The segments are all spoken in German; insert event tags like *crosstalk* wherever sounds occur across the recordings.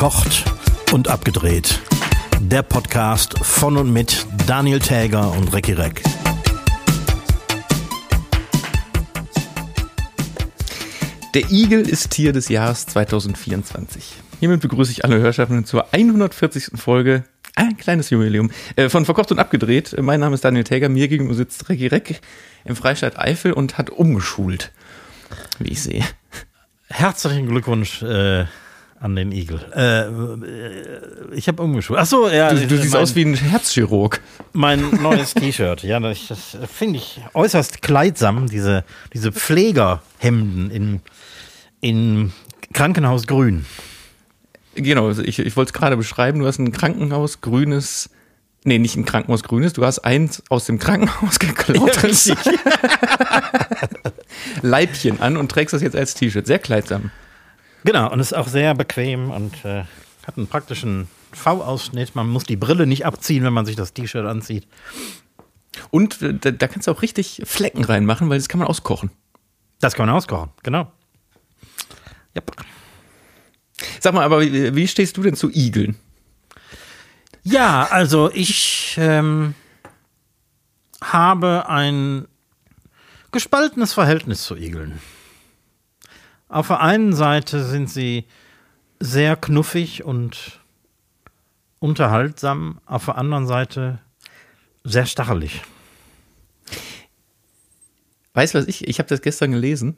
Verkocht und abgedreht. Der Podcast von und mit Daniel Täger und Recki Reck. Der Igel ist Tier des Jahres 2024. Hiermit begrüße ich alle Hörschaffenden zur 140. Folge, ein kleines Jubiläum, äh, von Verkocht und Abgedreht. Mein Name ist Daniel Täger, mir gegenüber sitzt Recki Reck im Freistaat Eifel und hat umgeschult, wie ich sehe. Herzlichen Glückwunsch äh, an den Igel. Äh, äh, ich habe umgeschult. Ach so, ja. Du, du siehst mein, aus wie ein Herzchirurg. Mein neues T-Shirt. Ja, das, das finde ich äußerst kleidsam, diese, diese Pflegerhemden in, in Krankenhausgrün. Genau, also ich, ich wollte es gerade beschreiben. Du hast ein Krankenhausgrünes, nee, nicht ein Krankenhausgrünes, du hast eins aus dem Krankenhaus *laughs* geklaut. Ja, *laughs* Leibchen an und trägst das jetzt als T-Shirt. Sehr kleidsam. Genau, und ist auch sehr bequem und äh, hat einen praktischen V-Ausschnitt. Man muss die Brille nicht abziehen, wenn man sich das T-Shirt anzieht. Und äh, da, da kannst du auch richtig Flecken reinmachen, weil das kann man auskochen. Das kann man auskochen, genau. Yep. Sag mal, aber wie, wie stehst du denn zu Igeln? Ja, also ich ähm, habe ein gespaltenes Verhältnis zu Igeln. Auf der einen Seite sind sie sehr knuffig und unterhaltsam, auf der anderen Seite sehr stachelig. Weißt du was ich? Ich habe das gestern gelesen,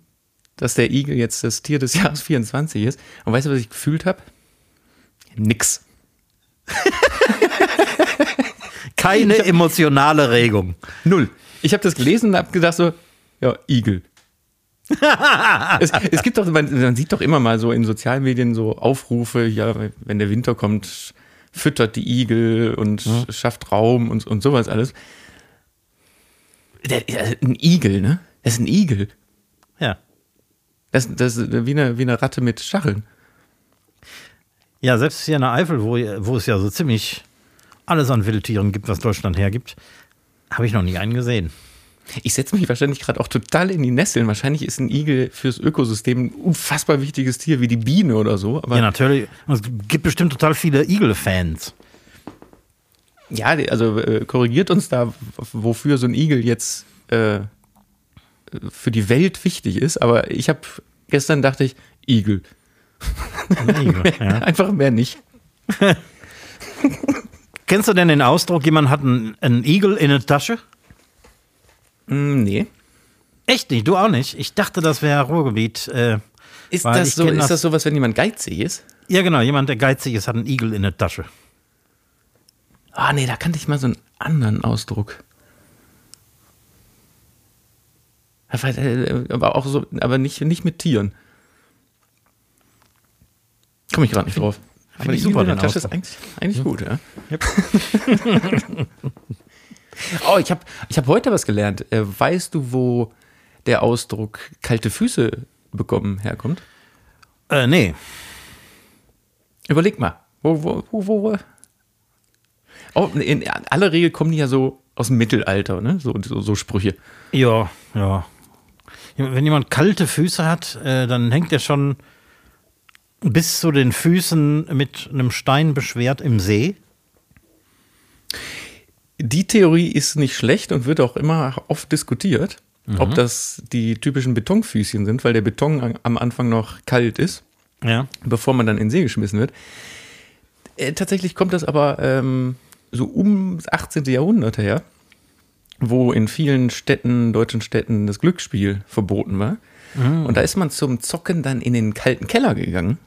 dass der Igel jetzt das Tier des *laughs* Jahres 24 ist. Und weißt du, was ich gefühlt habe? Nix. Keine emotionale Regung. Null. Ich habe das gelesen und habe gedacht so, ja, Igel. Es, es, gibt doch, man, man, sieht doch immer mal so in sozialen Medien so Aufrufe, ja, wenn der Winter kommt, füttert die Igel und ja. schafft Raum und, und sowas alles. Der, ein Igel, ne? Das ist ein Igel. Ja. Das, das ist wie eine, wie eine Ratte mit Stacheln. Ja, selbst hier in der Eifel, wo, wo es ja so ziemlich alles an Wildtieren gibt, was Deutschland hergibt, habe ich noch nie einen gesehen. Ich setze mich wahrscheinlich gerade auch total in die Nesseln. Wahrscheinlich ist ein Igel fürs Ökosystem ein unfassbar wichtiges Tier wie die Biene oder so. ja, natürlich. Es gibt bestimmt total viele Igel-Fans. Ja, also äh, korrigiert uns da, wofür so ein Igel jetzt äh, für die Welt wichtig ist. Aber ich habe gestern dachte ich, Igel. Igel *laughs* ja. Einfach mehr nicht. *laughs* Kennst du denn den Ausdruck, jemand hat einen, einen Igel in der Tasche? Mm, nee. Echt nicht? Du auch nicht? Ich dachte, das wäre Ruhrgebiet. Äh, ist, das so, ist das sowas, wenn jemand geizig ist? Ja, genau. Jemand, der geizig ist, hat einen Igel in der Tasche. Ah, nee, da kannte ich mal so einen anderen Ausdruck. Aber auch so, aber nicht, nicht mit Tieren. Komme ich gerade nicht drauf. Aber die super in der Tasche ist eigentlich, eigentlich ja. gut, ja. Yep. *laughs* oh, ich habe ich hab heute was gelernt. Äh, weißt du, wo der Ausdruck kalte Füße bekommen herkommt? Äh, nee. Überleg mal. Wo, wo, wo, wo? Oh, in aller Regel kommen die ja so aus dem Mittelalter, ne? So, so, so Sprüche. Ja, ja. Wenn jemand kalte Füße hat, äh, dann hängt er schon bis zu den Füßen mit einem Stein beschwert im See. Die Theorie ist nicht schlecht und wird auch immer oft diskutiert, mhm. ob das die typischen Betonfüßchen sind, weil der Beton am Anfang noch kalt ist, ja. bevor man dann in See geschmissen wird. Äh, tatsächlich kommt das aber ähm, so um das 18. Jahrhundert her, wo in vielen Städten, deutschen Städten, das Glücksspiel verboten war. Mhm. Und da ist man zum Zocken dann in den kalten Keller gegangen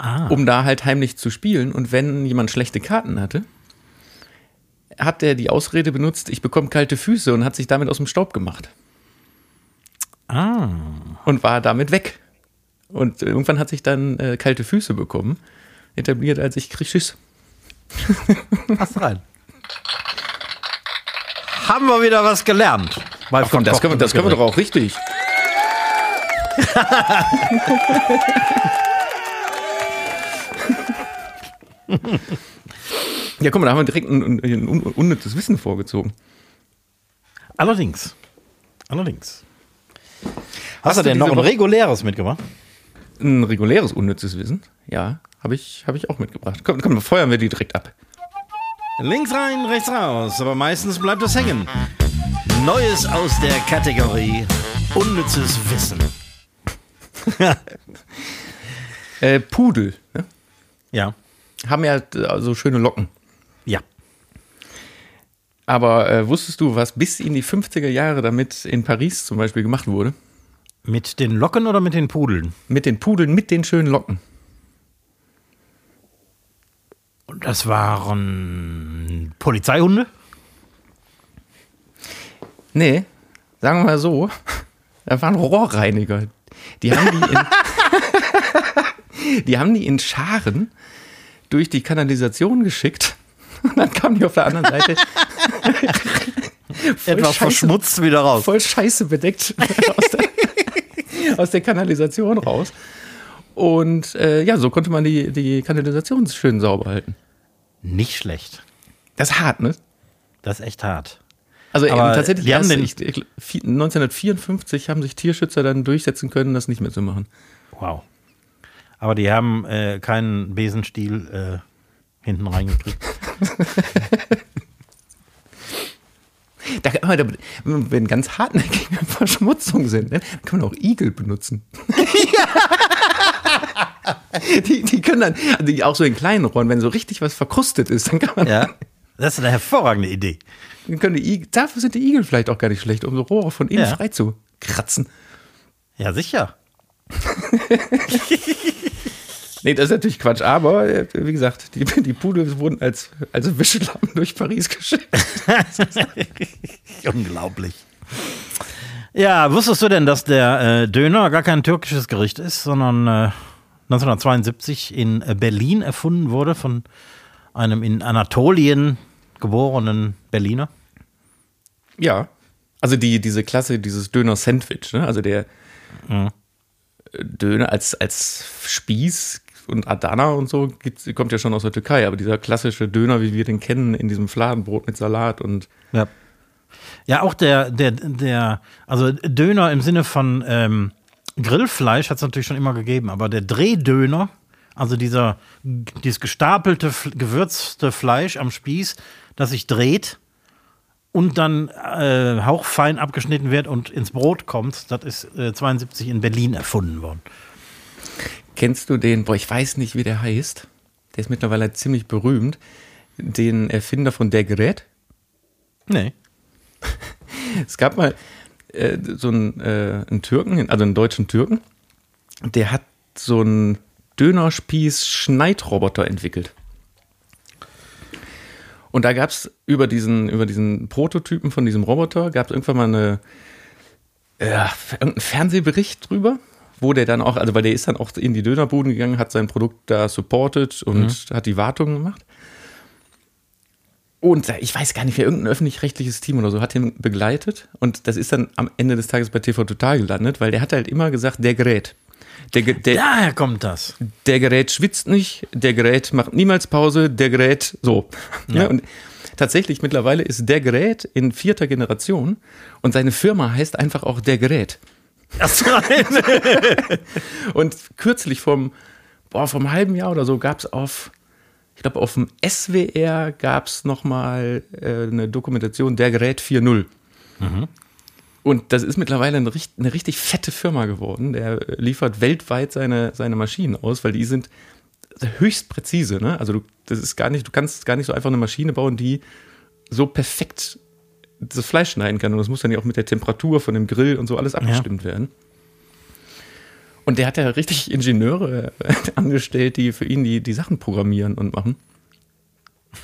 ah. um da halt heimlich zu spielen. Und wenn jemand schlechte Karten hatte, hat er die Ausrede benutzt, ich bekomme kalte Füße und hat sich damit aus dem Staub gemacht. Ah. Und war damit weg. Und irgendwann hat sich dann äh, kalte Füße bekommen, etabliert als ich krieg Schiss. *laughs* Passt rein. Haben wir wieder was gelernt. Ach komm, das können, wir, das können wir doch auch richtig. *laughs* ja, guck mal, da haben wir direkt ein, ein, ein unnützes Wissen vorgezogen. Allerdings. Allerdings. Hast, Hast du denn noch ein reguläres mitgemacht? Ein reguläres unnützes Wissen, ja, habe ich, hab ich auch mitgebracht. Komm, komm, feuern wir die direkt ab. Links rein, rechts raus, aber meistens bleibt es hängen. Neues aus der Kategorie Unnützes Wissen. *laughs* Äh, Pudel ne? Ja. haben ja äh, so schöne Locken. Aber äh, wusstest du, was bis in die 50er Jahre damit in Paris zum Beispiel gemacht wurde? Mit den Locken oder mit den Pudeln? Mit den Pudeln, mit den schönen Locken. Und das waren Polizeihunde? Nee, sagen wir mal so, *laughs* da waren Rohrreiniger. Die haben die in, *laughs* die haben die in Scharen durch die Kanalisation geschickt. *laughs* Und dann kamen die auf der anderen Seite *laughs* Etwas verschmutzt wieder raus. voll scheiße bedeckt *laughs* aus der, aus der Kanalisation raus. Und äh, ja, so konnte man die, die Kanalisation schön sauber halten. Nicht schlecht. Das ist hart, ne? Das ist echt hart. Also eben tatsächlich, die haben den- ich, 1954 haben sich Tierschützer dann durchsetzen können, das nicht mehr zu machen. Wow. Aber die haben äh, keinen Besenstiel äh, hinten reingekriegt. *laughs* Da wenn ganz hartnäckige *laughs* Verschmutzungen sind, ne, dann kann man auch Igel benutzen. *laughs* die, die können dann, also die auch so in kleinen Rohren, wenn so richtig was verkrustet ist, dann kann man, Ja. Das ist eine hervorragende Idee. dann können die Igel, dafür sind die Igel vielleicht auch gar nicht schlecht, um so Rohre von innen Ja. frei zu kratzen. Ja, sicher. *laughs* Nee, das ist natürlich Quatsch, aber äh, wie gesagt, die, die Pudel wurden als, als Wischelappen durch Paris geschickt. *laughs* Unglaublich. Ja, wusstest du denn, dass der äh, Döner gar kein türkisches Gericht ist, sondern äh, 1972 in Berlin erfunden wurde von einem in Anatolien geborenen Berliner? Ja. Also die, diese Klasse, dieses Döner-Sandwich, ne? also der Mhm. äh, Döner als, als Spieß und Adana und so kommt ja schon aus der Türkei, aber dieser klassische Döner, wie wir den kennen, in diesem Fladenbrot mit Salat und Ja. Ja, auch der, der, der, also Döner im Sinne von ähm, Grillfleisch hat es natürlich schon immer gegeben, aber der Drehdöner, also dieser, dieses gestapelte, gewürzte Fleisch am Spieß, das sich dreht und dann äh, hauchfein abgeschnitten wird und ins Brot kommt, das ist äh, 72 in Berlin erfunden worden. Kennst du den, boah, ich weiß nicht, wie der heißt, der ist mittlerweile ziemlich berühmt, den Erfinder von Der Gerät? Nee. *laughs* Es gab mal äh, so einen, äh, einen Türken, also einen deutschen Türken, der hat so einen Dönerspieß-Schneidroboter entwickelt. Und da gab es über diesen, über diesen Prototypen von diesem Roboter, gab es irgendwann mal eine, ja, irgendeinen Fernsehbericht drüber, wo der dann auch, also weil der ist dann auch in die Dönerbuden gegangen, hat sein Produkt da supported und hat die Wartung gemacht. Und ich weiß gar nicht, wer irgendein öffentlich-rechtliches Team oder so hat ihn begleitet. Und das ist dann am Ende des Tages bei TV Total gelandet, weil der hat halt immer gesagt, der Gerät. Der, der, Daher kommt das. der Gerät schwitzt nicht, der Gerät macht niemals Pause, der Gerät so. Ja. Und tatsächlich mittlerweile ist der Gerät in vierter Generation und seine Firma heißt einfach auch der Gerät. Das *laughs* Und kürzlich vom, boah, vom halben Jahr oder so gab es auf, ich glaube, auf dem SWR gab es nochmal äh, eine Dokumentation Der Gerät 4.0. Und das ist mittlerweile eine, eine richtig fette Firma geworden. Der liefert weltweit seine, seine Maschinen aus, weil die sind höchst präzise. Ne? Also du, das ist gar nicht, du kannst gar nicht so einfach eine Maschine bauen, die so perfekt das Fleisch schneiden kann. Und das muss dann ja auch mit der Temperatur von dem Grill und so alles abgestimmt werden. Und der hat ja richtig Ingenieure äh, *laughs* angestellt, die für ihn die, die Sachen programmieren und machen.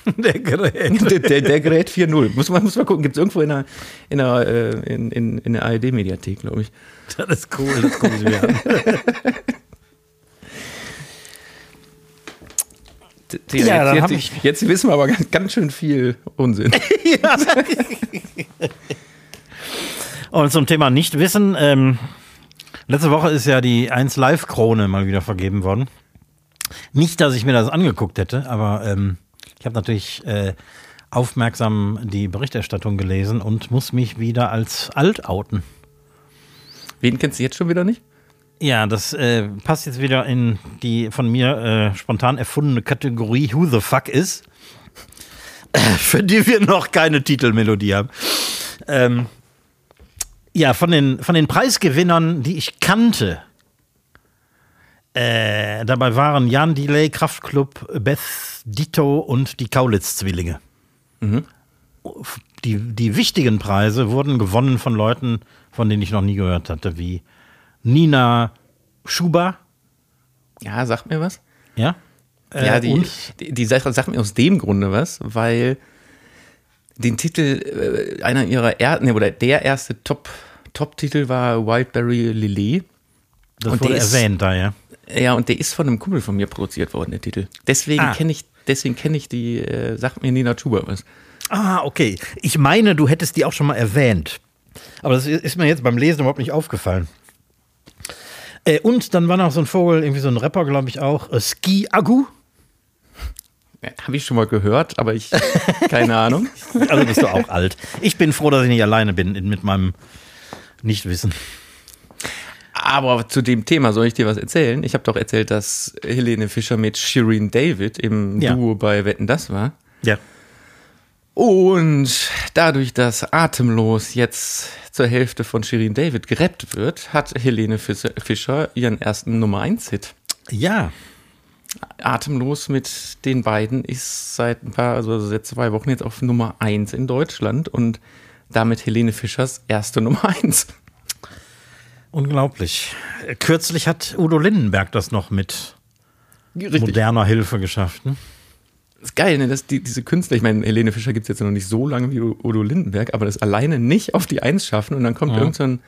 *laughs* der Gerät. *laughs* Der, der, der Gerät 4.0. Muss man, muss man gucken, gibt es irgendwo in der, in der, äh, in, in, in der ARD-Mediathek, glaube ich. Das ist cool, das gucke ich mir an. T- t- Ja, jetzt, jetzt, jetzt wissen wir aber ganz, ganz schön viel Unsinn. *laughs* *laughs* Und zum Thema Nichtwissen, ähm, letzte Woche ist ja die 1 Live-Krone mal wieder vergeben worden. Nicht, dass ich mir das angeguckt hätte, aber ähm, ich habe natürlich äh, aufmerksam die Berichterstattung gelesen und muss mich wieder als alt outen. Wen kennst du jetzt schon wieder nicht? Ja, das äh, passt jetzt wieder in die von mir äh, spontan erfundene Kategorie Who the fuck is, *laughs* für die wir noch keine Titelmelodie haben. Ähm, ja, von den, von den Preisgewinnern, die ich kannte, äh, dabei waren Jan Delay, Kraftklub, Beth Ditto und die Kaulitz-Zwillinge. Die, die wichtigen Preise wurden gewonnen von Leuten, von denen ich noch nie gehört hatte, wie Nina Schuber. Ja, sagt mir was. Ja, ja, Äh, die, und die, die Sache sagt mir aus dem Grunde was, weil den Titel, äh, einer ihrer er, nee, oder der erste Top, Top-Titel war Wildberry Lillet. das und wurde der ist- erwähnt da, ja. Ja, und der ist von einem Kumpel von mir produziert worden, der Titel. Deswegen Ah. kenne ich, deswegen kenne ich die, äh, sagt mir Nina Chuba was. Ah, okay. Ich meine, du hättest die auch schon mal erwähnt. Aber das ist mir jetzt beim Lesen überhaupt nicht aufgefallen. Äh, und dann war noch so ein Vogel, irgendwie so ein Rapper, glaube ich auch, äh, Ski Agu. Habe ich schon mal gehört, aber ich, keine Ahnung. *laughs* Also bist du auch alt. Ich bin froh, dass ich nicht alleine bin in- mit meinem Nichtwissen. Aber zu dem Thema soll ich dir was erzählen? Ich habe doch erzählt, dass Helene Fischer mit Shireen David im Ja. Duo bei Wetten das war. Ja. Und dadurch, dass Atemlos jetzt zur Hälfte von Shirin David gerappt wird, hat Helene Fis- Fischer ihren ersten Nummer 1 Hit. Ja. Atemlos mit den beiden ist seit ein paar, also seit zwei Wochen jetzt auf Nummer 1 in Deutschland und damit Helene Fischers erste Nummer 1. Unglaublich. Kürzlich hat Udo Lindenberg das noch mit moderner Hilfe geschafft. Ne? Das ist geil, ne? dass die, diese Künstler, ich meine, Helene Fischer gibt es jetzt noch nicht so lange wie Udo Lindenberg, aber das alleine nicht auf die Eins schaffen und dann kommt Ja. irgend so ein,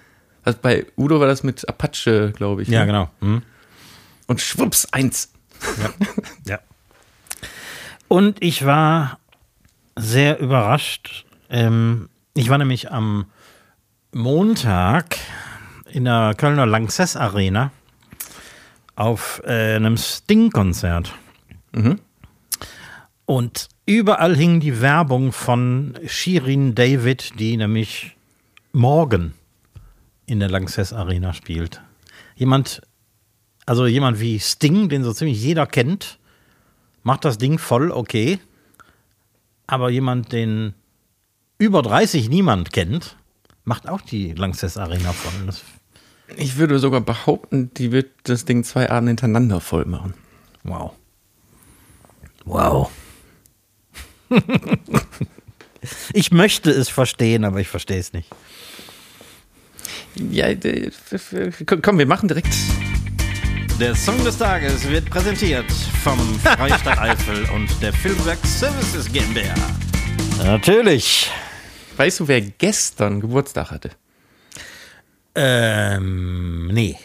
also bei Udo war das mit Apache, glaube ich. Ja, ne? genau. Hm. Und schwupps, eins. *laughs* Ja. Und ich war sehr überrascht. Ähm, ich war nämlich am Montag in der Kölner Lanxess Arena auf äh, einem Sting-Konzert. Und überall hing die Werbung von Shirin David, die nämlich morgen in der Lanxess Arena spielt. Jemand, also jemand wie Sting, den so ziemlich jeder kennt, macht das Ding voll okay. Aber jemand, den über 30 niemand kennt, macht auch die Lanxess Arena voll. Das, Ich würde sogar behaupten, die wird das Ding zwei Abende hintereinander voll machen. wow. Wow. *laughs* ich möchte es verstehen, aber ich verstehe es nicht. Ja, komm, wir machen direkt. Der Song des Tages wird präsentiert vom Freistaat Eifel *laughs* und der Filmwerk Services GmbH. Natürlich. Weißt du, wer gestern Geburtstag hatte? Ähm, nee.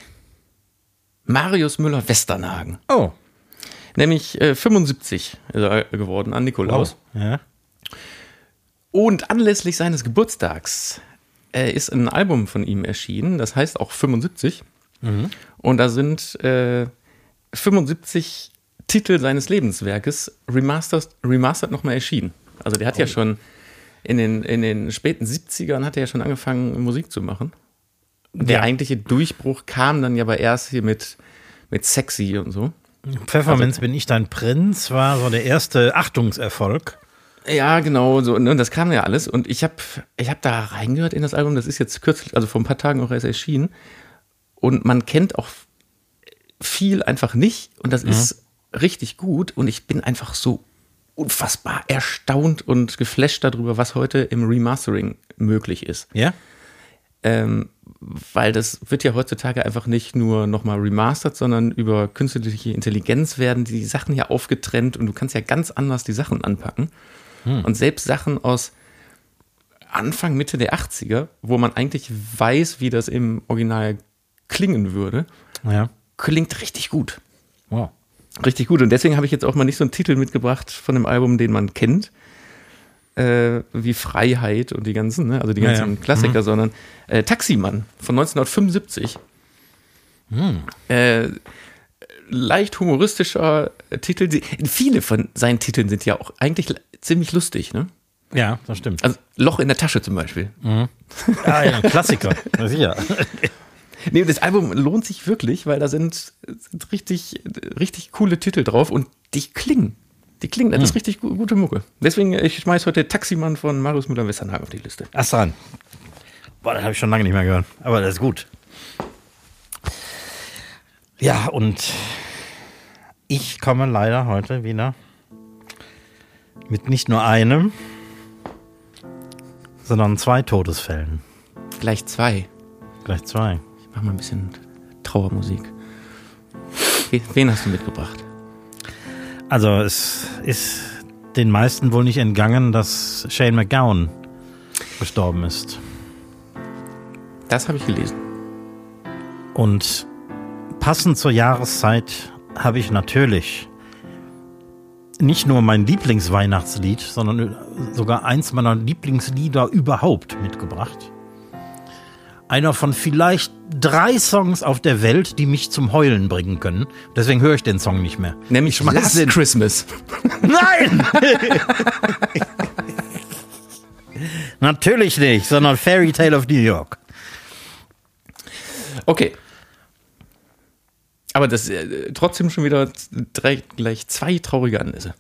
Marius Müller-Westernhagen. Oh. Nämlich äh, 75 ist er geworden an Nikolaus. Ja. Und anlässlich seines Geburtstags äh, ist ein Album von ihm erschienen, das heißt auch 75. Und da sind äh, 75 Titel seines Lebenswerkes remastered, remastered nochmal erschienen. Also der hat ja schon in den, in den späten 70ern hat er ja schon angefangen, Musik zu machen. Der Ja. eigentliche Durchbruch kam dann ja aber erst hier mit, mit Sexy und so. Pfefferminz bin ich dein Prinz war so der erste Achtungserfolg. Ja, genau, so, ne, das kam ja alles. Und ich habe ich hab da reingehört in das Album, das ist jetzt kürzlich, also vor ein paar Tagen auch erst erschienen. Und man kennt auch viel einfach nicht. Und das ist richtig gut. Und ich bin einfach so unfassbar erstaunt und geflasht darüber, was heute im Remastering möglich ist. Ja? Ähm, weil das wird ja heutzutage einfach nicht nur nochmal remastert, sondern über künstliche Intelligenz werden die Sachen ja aufgetrennt und du kannst ja ganz anders die Sachen anpacken. Und selbst Sachen aus Anfang, Mitte der 80er, wo man eigentlich weiß, wie das im Original klingen würde, Ja. klingt richtig gut. Wow. Richtig gut. Und deswegen habe ich jetzt auch mal nicht so einen Titel mitgebracht von einem Album, den man kennt, äh, wie Freiheit und die ganzen, ne? also die ganzen ja. Klassiker, sondern äh, Taximann von 1975. Äh, leicht humoristischer Titel. Viele von seinen Titeln sind ja auch eigentlich ziemlich lustig. Ne? Ja, das stimmt. Also Loch in der Tasche zum Beispiel. Ah, ja, ein Klassiker. *laughs* Sicher. Nee, das Album lohnt sich wirklich, weil da sind, sind richtig, richtig coole Titel drauf und die klingen. Die klingen, das ist richtig gu- gute Mucke. Deswegen, ich schmeiß heute Taximann von Marius Müller-Westernhagen auf die Liste. Ach dran. Boah, das habe ich schon lange nicht mehr gehört. Aber das ist gut. Ja, und ich komme leider heute wieder mit nicht nur einem, sondern zwei Todesfällen. Gleich zwei. Gleich zwei. Ich mach mal ein bisschen Trauermusik. We- Wen hast du mitgebracht? Also es ist den meisten wohl nicht entgangen, dass Shane McGowan gestorben ist. Das habe ich gelesen. Und passend zur Jahreszeit habe ich natürlich nicht nur mein Lieblingsweihnachtslied, sondern sogar eins meiner Lieblingslieder überhaupt mitgebracht. Einer von vielleicht drei Songs auf der Welt, die mich zum Heulen bringen können. Deswegen höre ich den Song nicht mehr. Nämlich Last den- Christmas. *laughs* Nein! *laughs* Natürlich nicht, sondern Fairy Tale of New York. Okay. Aber das ist äh, trotzdem schon wieder drei, gleich zwei traurige Anlässe.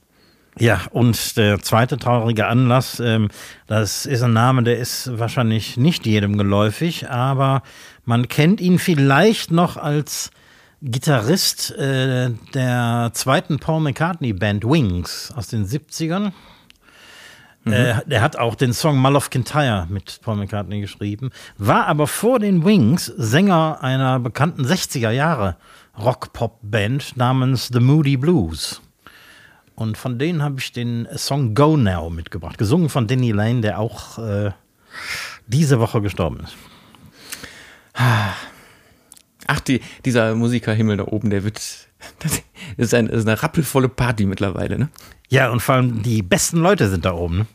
Ja, und der zweite traurige Anlass, ähm, das ist ein Name, der ist wahrscheinlich nicht jedem geläufig, aber man kennt ihn vielleicht noch als Gitarrist äh, der zweiten Paul McCartney-Band Wings aus den 70ern. Äh, der hat auch den Song Mull of Kintyre mit Paul McCartney geschrieben, war aber vor den Wings Sänger einer bekannten 60er Jahre Rock-Pop-Band namens The Moody Blues. Und von denen habe ich den Song Go Now mitgebracht, gesungen von Danny Lane, der auch äh, diese Woche gestorben ist. Ach, die, dieser Musikerhimmel da oben, der wird. *laughs* Das ist, ein, ist eine rappelvolle Party mittlerweile, ne? Ja, und vor allem die besten Leute sind da oben. Ne?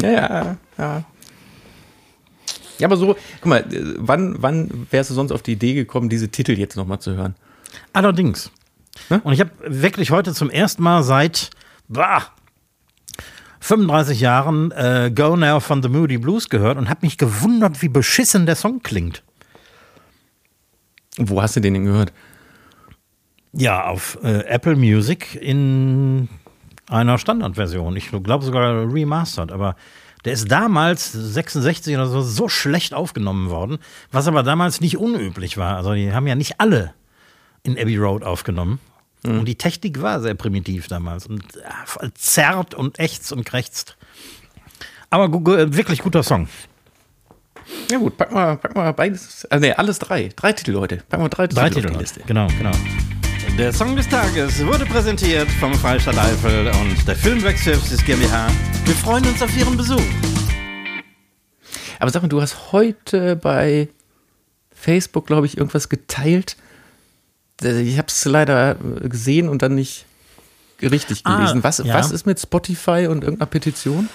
Ja, ja, ja. Ja, aber so, guck mal, äh, wann, wann wärst du sonst auf die Idee gekommen, diese Titel jetzt nochmal zu hören? Allerdings. Ne? Und ich habe wirklich heute zum ersten Mal seit bah, 35 Jahren äh, Go Now von The Moody Blues gehört und habe mich gewundert, wie beschissen der Song klingt. Wo hast du den denn gehört? Ja, auf äh, Apple Music in einer Standardversion. Ich glaube sogar remastered, aber der ist damals 66 oder so so schlecht aufgenommen worden, was aber damals nicht unüblich war. Also die haben ja nicht alle in Abbey Road aufgenommen. Und die Technik war sehr primitiv damals und äh, zerrt und ächzt und krächzt. Aber wirklich guter Song. Ja gut, pack mal, pack mal beides. Also nee, alles drei. Drei Titel heute. Pack mal drei, Drei Titel Titel. auf die Liste. Genau, genau. Der Song des Tages wurde präsentiert vom Freistaat Eifel und der Filmwerk Services GmbH. Wir freuen uns auf Ihren Besuch. Aber sag mal, du hast heute bei Facebook, glaube ich, irgendwas geteilt. Äh, Ich habe es leider gesehen und dann nicht richtig Ah, gelesen. was, ja. was ist mit Spotify und irgendeiner Petition?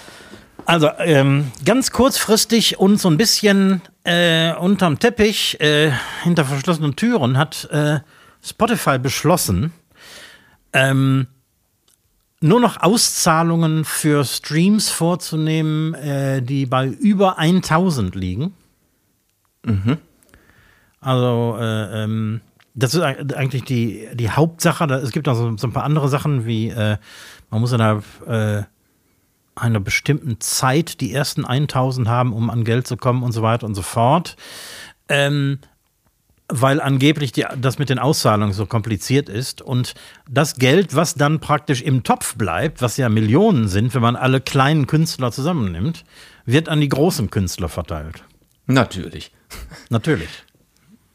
Also ähm, ganz kurzfristig und so ein bisschen äh, unterm Teppich, äh, hinter verschlossenen Türen, hat äh, Spotify beschlossen, ähm, nur noch Auszahlungen für Streams vorzunehmen, äh, die bei über 1000 liegen. Also, äh, ähm, das ist eig- eigentlich die, die Hauptsache. Es gibt auch so, so ein paar andere Sachen, wie äh, man muss in einer, äh, einer bestimmten Zeit die ersten 1000 haben, um an Geld zu kommen und so weiter und so fort. Ähm, weil angeblich die, das mit den Auszahlungen so kompliziert ist. Und das Geld, was dann praktisch im Topf bleibt, was ja Millionen sind, wenn man alle kleinen Künstler zusammennimmt, wird an die großen Künstler verteilt. Natürlich. Natürlich.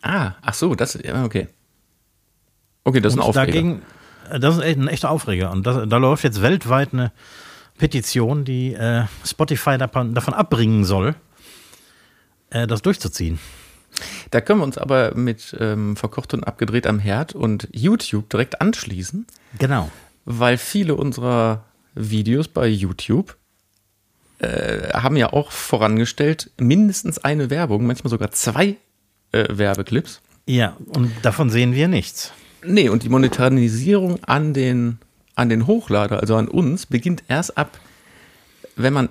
Ah, ach so, das, ja, okay. Okay, das ist ein Aufreger. dagegen, äh, das ist ein echter Aufreger. Und das, da läuft jetzt weltweit eine Petition, die äh, Spotify davon, davon abbringen soll, äh, das durchzuziehen. Da können wir uns aber mit ähm, verkocht und abgedreht am Herd und YouTube direkt anschließen, Genau. weil viele unserer Videos bei YouTube äh, haben ja auch vorangestellt, mindestens eine Werbung, manchmal sogar zwei äh, Werbeclips. Ja, und davon sehen wir nichts. Nee, und die Monetarisierung an den, an den Hochlader, also an uns, beginnt erst ab, wenn man,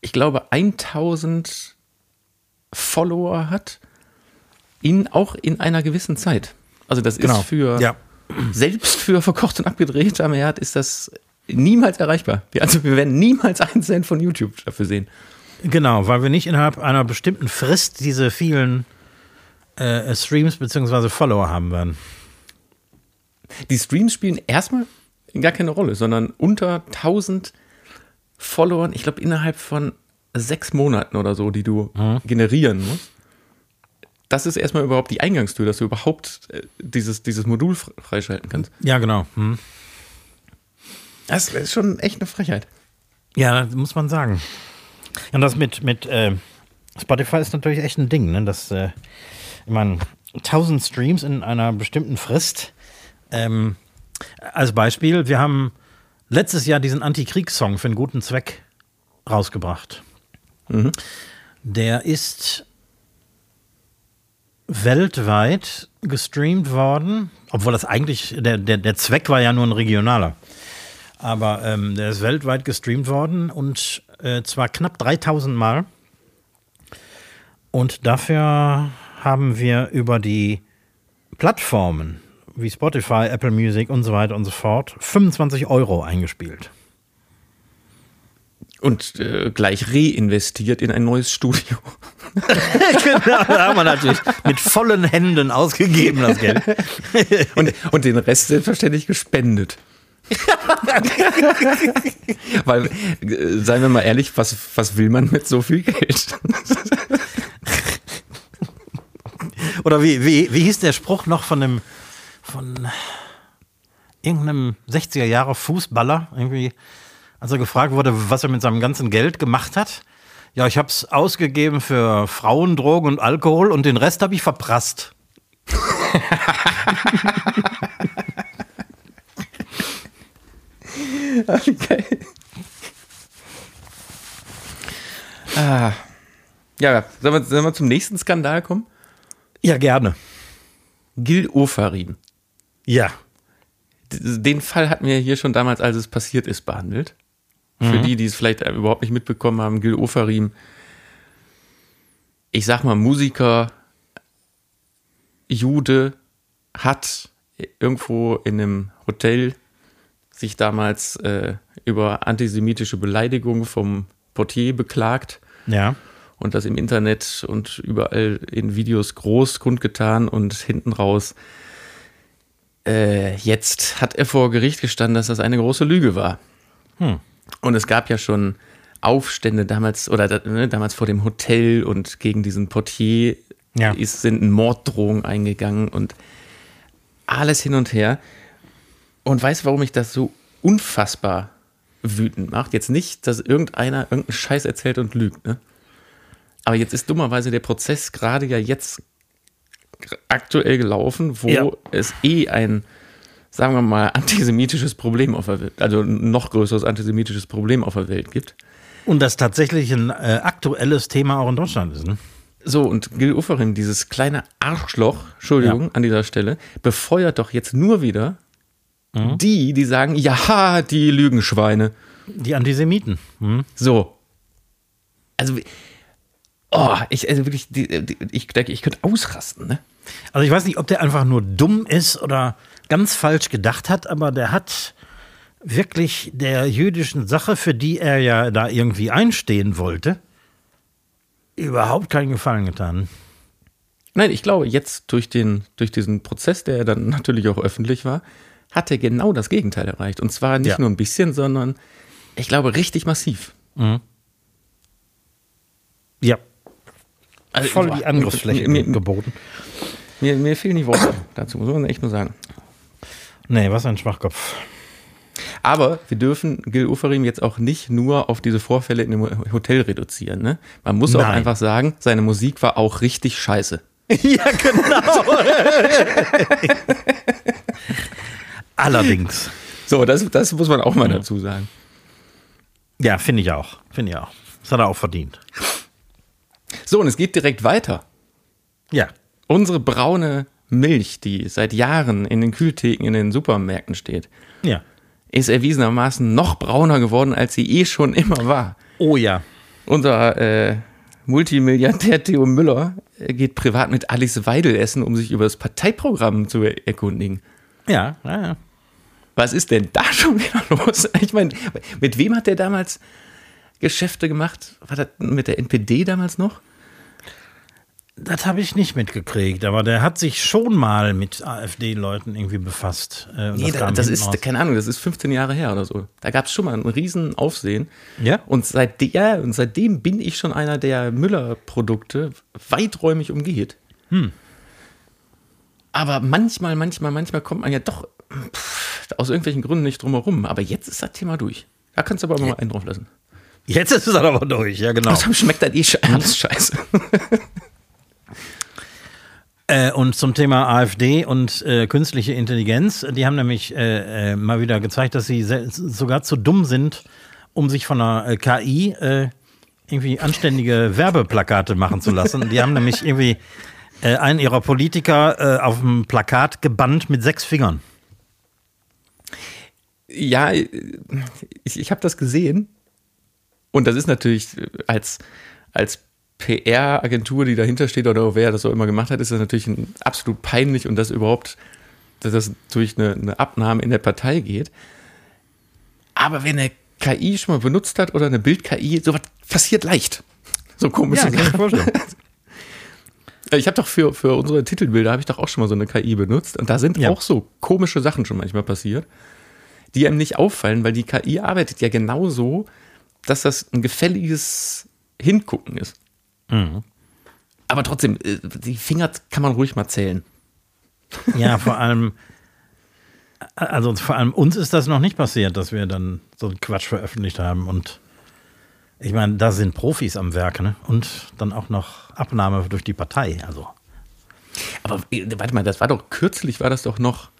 ich glaube, 1000 Follower hat in, auch in einer gewissen Zeit. Also das Genau. ist für, Ja. selbst für verkocht und abgedreht am Herd ist das niemals erreichbar. Also wir werden niemals einen Cent von YouTube dafür sehen. Genau, weil wir nicht innerhalb einer bestimmten Frist diese vielen äh, Streams bzw. Follower haben werden. Die Streams spielen erstmal gar keine Rolle, sondern unter 1000 Followern, ich glaube innerhalb von sechs Monaten oder so, die du generieren musst. Das ist erstmal überhaupt die Eingangstür, dass du überhaupt äh, dieses, dieses Modul fr- freischalten kannst. Ja, genau. Hm. Das ist schon echt eine Frechheit. Ja, das muss man sagen. Und das mit, mit äh, Spotify ist natürlich echt ein Ding, ne? Das, äh, ich meine, 1000 Streams in einer bestimmten Frist. Ähm, als Beispiel, wir haben letztes Jahr diesen Antikriegssong für einen guten Zweck rausgebracht. Der ist weltweit gestreamt worden, obwohl das eigentlich, der, der, der Zweck war ja nur ein regionaler. Aber ähm, der ist weltweit gestreamt worden und äh, zwar knapp 3000 Mal. Und dafür haben wir über die Plattformen wie Spotify, Apple Music und so weiter und so fort 25 Euro eingespielt. Und äh, gleich reinvestiert in ein neues Studio. *laughs* genau, da haben wir natürlich mit vollen Händen ausgegeben, das Geld. *laughs* Und, und den Rest selbstverständlich gespendet. *laughs* Weil, äh, seien wir mal ehrlich, was, was will man mit so viel Geld? Oder wie, wie, wie hieß der Spruch noch von einem, von irgendeinem 60er Jahre Fußballer, irgendwie, als er gefragt wurde, was er mit seinem ganzen Geld gemacht hat? Ja, ich habe es ausgegeben für Frauen, Drogen und Alkohol und den Rest habe ich verprasst. Geil. *laughs* Ah. Ja, sollen wir, sollen wir zum nächsten Skandal kommen? Ja, gerne. Gil Ofarim. Ja. Den Fall hatten wir hier schon damals, als es passiert ist, behandelt. Für die, die es vielleicht überhaupt nicht mitbekommen haben, Gil Ofarim, ich sag mal Musiker, Jude, hat irgendwo in einem Hotel sich damals äh, über antisemitische Beleidigungen vom Portier beklagt Ja. Und das im Internet und überall in Videos groß kundgetan und hinten raus. Äh, jetzt hat er vor Gericht gestanden, dass das eine große Lüge war. Und es gab ja schon Aufstände damals oder ne, damals vor dem Hotel und gegen diesen Portier Ja. ist, sind Morddrohungen eingegangen und alles hin und her. Und weißt du, warum mich das so unfassbar wütend macht? Jetzt nicht, dass irgendeiner irgendeinen Scheiß erzählt und lügt, ne? Aber jetzt ist dummerweise der Prozess gerade ja jetzt aktuell gelaufen, wo Ja. es eh ein, sagen wir mal, antisemitisches Problem auf der Welt, also ein noch größeres antisemitisches Problem auf der Welt gibt. Und das tatsächlich ein äh, aktuelles Thema auch in Deutschland ist. Ne? So, und Gil Uferin, dieses kleine Arschloch, Entschuldigung, Ja. an dieser Stelle, befeuert doch jetzt nur wieder die, die sagen, ja, die Lügenschweine. Die Antisemiten. Hm? So. Also, oh, ich, also wirklich, die, die, ich denke, ich könnte ausrasten, ne? Also ich weiß nicht, ob der einfach nur dumm ist oder ganz falsch gedacht hat, aber der hat wirklich der jüdischen Sache, für die er ja da irgendwie einstehen wollte, überhaupt keinen Gefallen getan. Nein, ich glaube, jetzt durch, den, durch diesen Prozess, der dann *laughs* natürlich auch öffentlich war, hat er genau das Gegenteil erreicht. Und zwar nicht Ja. nur ein bisschen, sondern ich glaube richtig massiv. Ja, Also, voll die Angriffsfläche Mir, mir, geboten. mir, mir fehlen die Worte dazu, muss man echt nur sagen. Nee, was ein Schwachkopf. Aber wir dürfen Gil Uferim jetzt auch nicht nur auf diese Vorfälle in dem Hotel reduzieren. Ne? Man muss auch Nein. einfach sagen, seine Musik war auch richtig scheiße. *laughs* ja, genau. *laughs* Allerdings. So, das, das muss man auch mal dazu sagen. Ja, finde ich auch. Finde ich auch. Das hat er auch verdient. So, und es geht direkt weiter. Ja. Unsere braune Milch, die seit Jahren in den Kühltheken in den Supermärkten steht, Ja. ist erwiesenermaßen noch brauner geworden, als sie eh schon immer war. Oh ja. Unser äh, Multimilliardär Theo Müller geht privat mit Alice Weidel essen, um sich über das Parteiprogramm zu erkundigen. Ja, ja, ja. Was ist denn da schon wieder los? *laughs* Ich meine, mit wem hat der damals Geschäfte gemacht? War das mit der NPD damals noch? Das habe ich nicht mitgekriegt, aber der hat sich schon mal mit AfD-Leuten irgendwie befasst. Äh, nee, das, das ist, raus. keine Ahnung, das ist 15 Jahre her oder so. Da gab es schon mal einen riesen Aufsehen. Ja. Und, seit, ja, und seitdem bin ich schon einer, der Müller-Produkte weiträumig umgeht. Hm. Aber manchmal, manchmal, manchmal kommt man ja doch pff, aus irgendwelchen Gründen nicht drum herum. Aber jetzt ist das Thema durch. Da kannst du aber mal einen drauf lassen. Jetzt ist es aber durch, ja genau. Außerdem schmeckt das eh alles scheiße. *laughs* Äh, und zum Thema AfD und äh, künstliche Intelligenz, die haben nämlich äh, äh mal wieder gezeigt, dass sie sogar zu dumm sind, um sich von einer äh, KI irgendwie anständige Werbeplakate machen zu lassen. Die haben nämlich irgendwie einen ihrer Politiker auf dem Plakat gebannt mit sechs Fingern. Ja, ich, ich habe das gesehen. Und das ist natürlich als, als PR-Agentur, die dahinter steht oder wer das auch immer gemacht hat, ist das natürlich absolut peinlich und das überhaupt, dass das durch eine, eine Abnahme in der Partei geht. Aber wenn eine KI schon mal benutzt hat oder eine Bild-KI, sowas passiert leicht. So komische ja, Sachen. Ich *laughs* habe doch für, für unsere Titelbilder habe ich doch auch schon mal so eine KI benutzt und da sind ja. auch so komische Sachen schon manchmal passiert, die einem nicht auffallen, weil die KI arbeitet ja genauso, dass das ein gefälliges Hingucken ist. Mhm. Aber trotzdem, äh, die Finger kann man ruhig mal zählen. Ja, *laughs* vor allem, also vor allem uns ist das noch nicht passiert, dass wir dann so einen Quatsch veröffentlicht haben. Und ich meine, da sind Profis am Werk, ne? Und dann auch noch Abnahme durch die Partei. Also. Aber äh, warte mal, das war doch kürzlich, war das doch noch.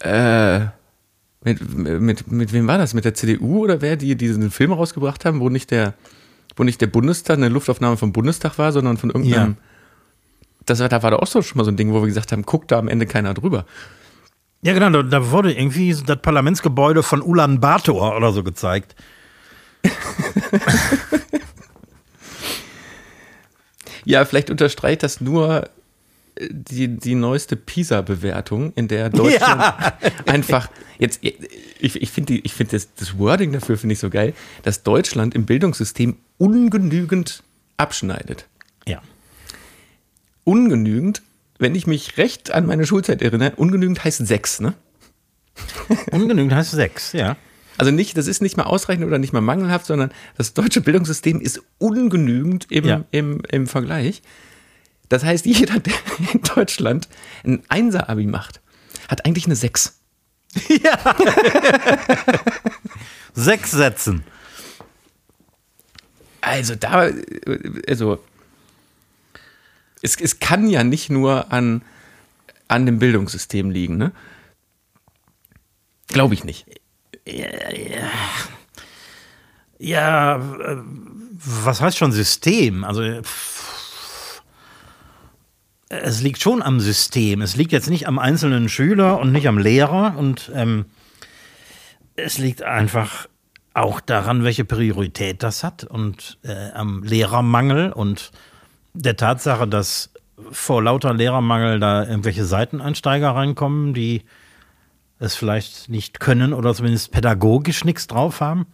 Äh, mit, mit, mit wem war das? Mit der CDU oder wer, die diesen Film rausgebracht haben, wo nicht der wo nicht der Bundestag, eine Luftaufnahme vom Bundestag war, sondern von irgendeinem. Ja. Das, da war da auch so schon mal so ein Ding, wo wir gesagt haben, guckt da am Ende keiner drüber. Ja, genau, da, da wurde irgendwie das Parlamentsgebäude von Ulan Bator oder so gezeigt. *laughs* ja, vielleicht unterstreicht das nur die, die neueste PISA-Bewertung, in der Deutschland ja. *laughs* einfach jetzt, ich, ich finde find das, das Wording dafür finde ich so geil, dass Deutschland im Bildungssystem ungenügend abschneidet. Ja. Ungenügend, wenn ich mich recht an meine Schulzeit erinnere, ungenügend heißt sechs, ne? *laughs* ungenügend heißt sechs, ja. Also nicht, das ist nicht mal ausreichend oder nicht mal mangelhaft, sondern das deutsche Bildungssystem ist ungenügend im, ja. im, im Vergleich. Das heißt, *laughs* jeder, der in Deutschland ein Einser-Abi macht, hat eigentlich eine Sechs. Ja. *laughs* Sechs Sätzen. Also da, also es, es kann ja nicht nur an, an dem Bildungssystem liegen, ne? Glaube ich nicht. Ja, ja. ja, äh, was heißt schon System? Also es liegt schon am System. Es liegt jetzt nicht am einzelnen Schüler und nicht am Lehrer und ähm, es liegt einfach auch daran, welche Priorität das hat und äh, am Lehrermangel und der Tatsache, dass vor lauter Lehrermangel da irgendwelche Seiteneinsteiger reinkommen, die es vielleicht nicht können oder zumindest pädagogisch nichts drauf haben.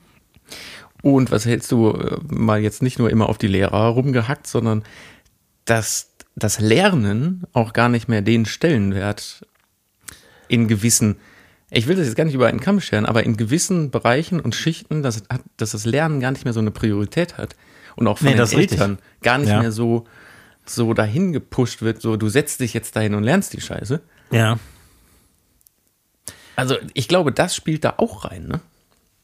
Und was hältst du äh, mal jetzt nicht nur immer auf die Lehrer rumgehackt, sondern dass das Lernen auch gar nicht mehr den Stellenwert in gewissen ich will das jetzt gar nicht über einen Kamm scheren, aber in gewissen Bereichen und Schichten, dass, dass das Lernen gar nicht mehr so eine Priorität hat und auch von nee, den Eltern richtig. gar nicht ja. mehr so, so dahin gepusht wird, so du setzt dich jetzt dahin und lernst die Scheiße. Ja. Also ich glaube, das spielt da auch rein, ne?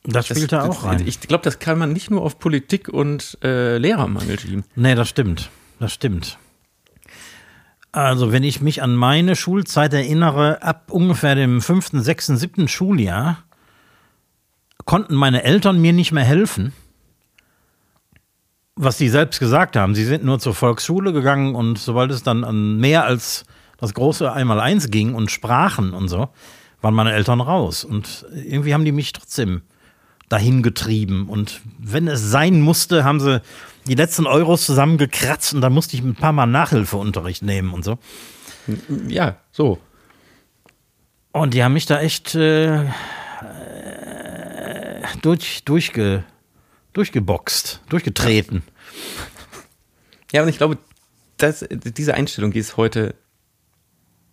Das spielt das, da auch rein. Ich glaube, das kann man nicht nur auf Politik und äh, Lehrermangel schieben. Nee, das stimmt. Das stimmt. Also, wenn ich mich an meine Schulzeit erinnere, ab ungefähr dem fünften, sechsten, siebten Schuljahr konnten meine Eltern mir nicht mehr helfen, was sie selbst gesagt haben. Sie sind nur zur Volksschule gegangen und sobald es dann an mehr als das große Einmaleins ging und Sprachen und so, waren meine Eltern raus. Und irgendwie haben die mich trotzdem dahin getrieben. Und wenn es sein musste, haben sie die letzten Euros zusammengekratzt und da musste ich ein paar Mal Nachhilfeunterricht nehmen und so. Ja, so. Und die haben mich da echt äh, äh, durch, durchge, durchgeboxt, durchgetreten. Ja, und ich glaube, das, diese Einstellung, die ist heute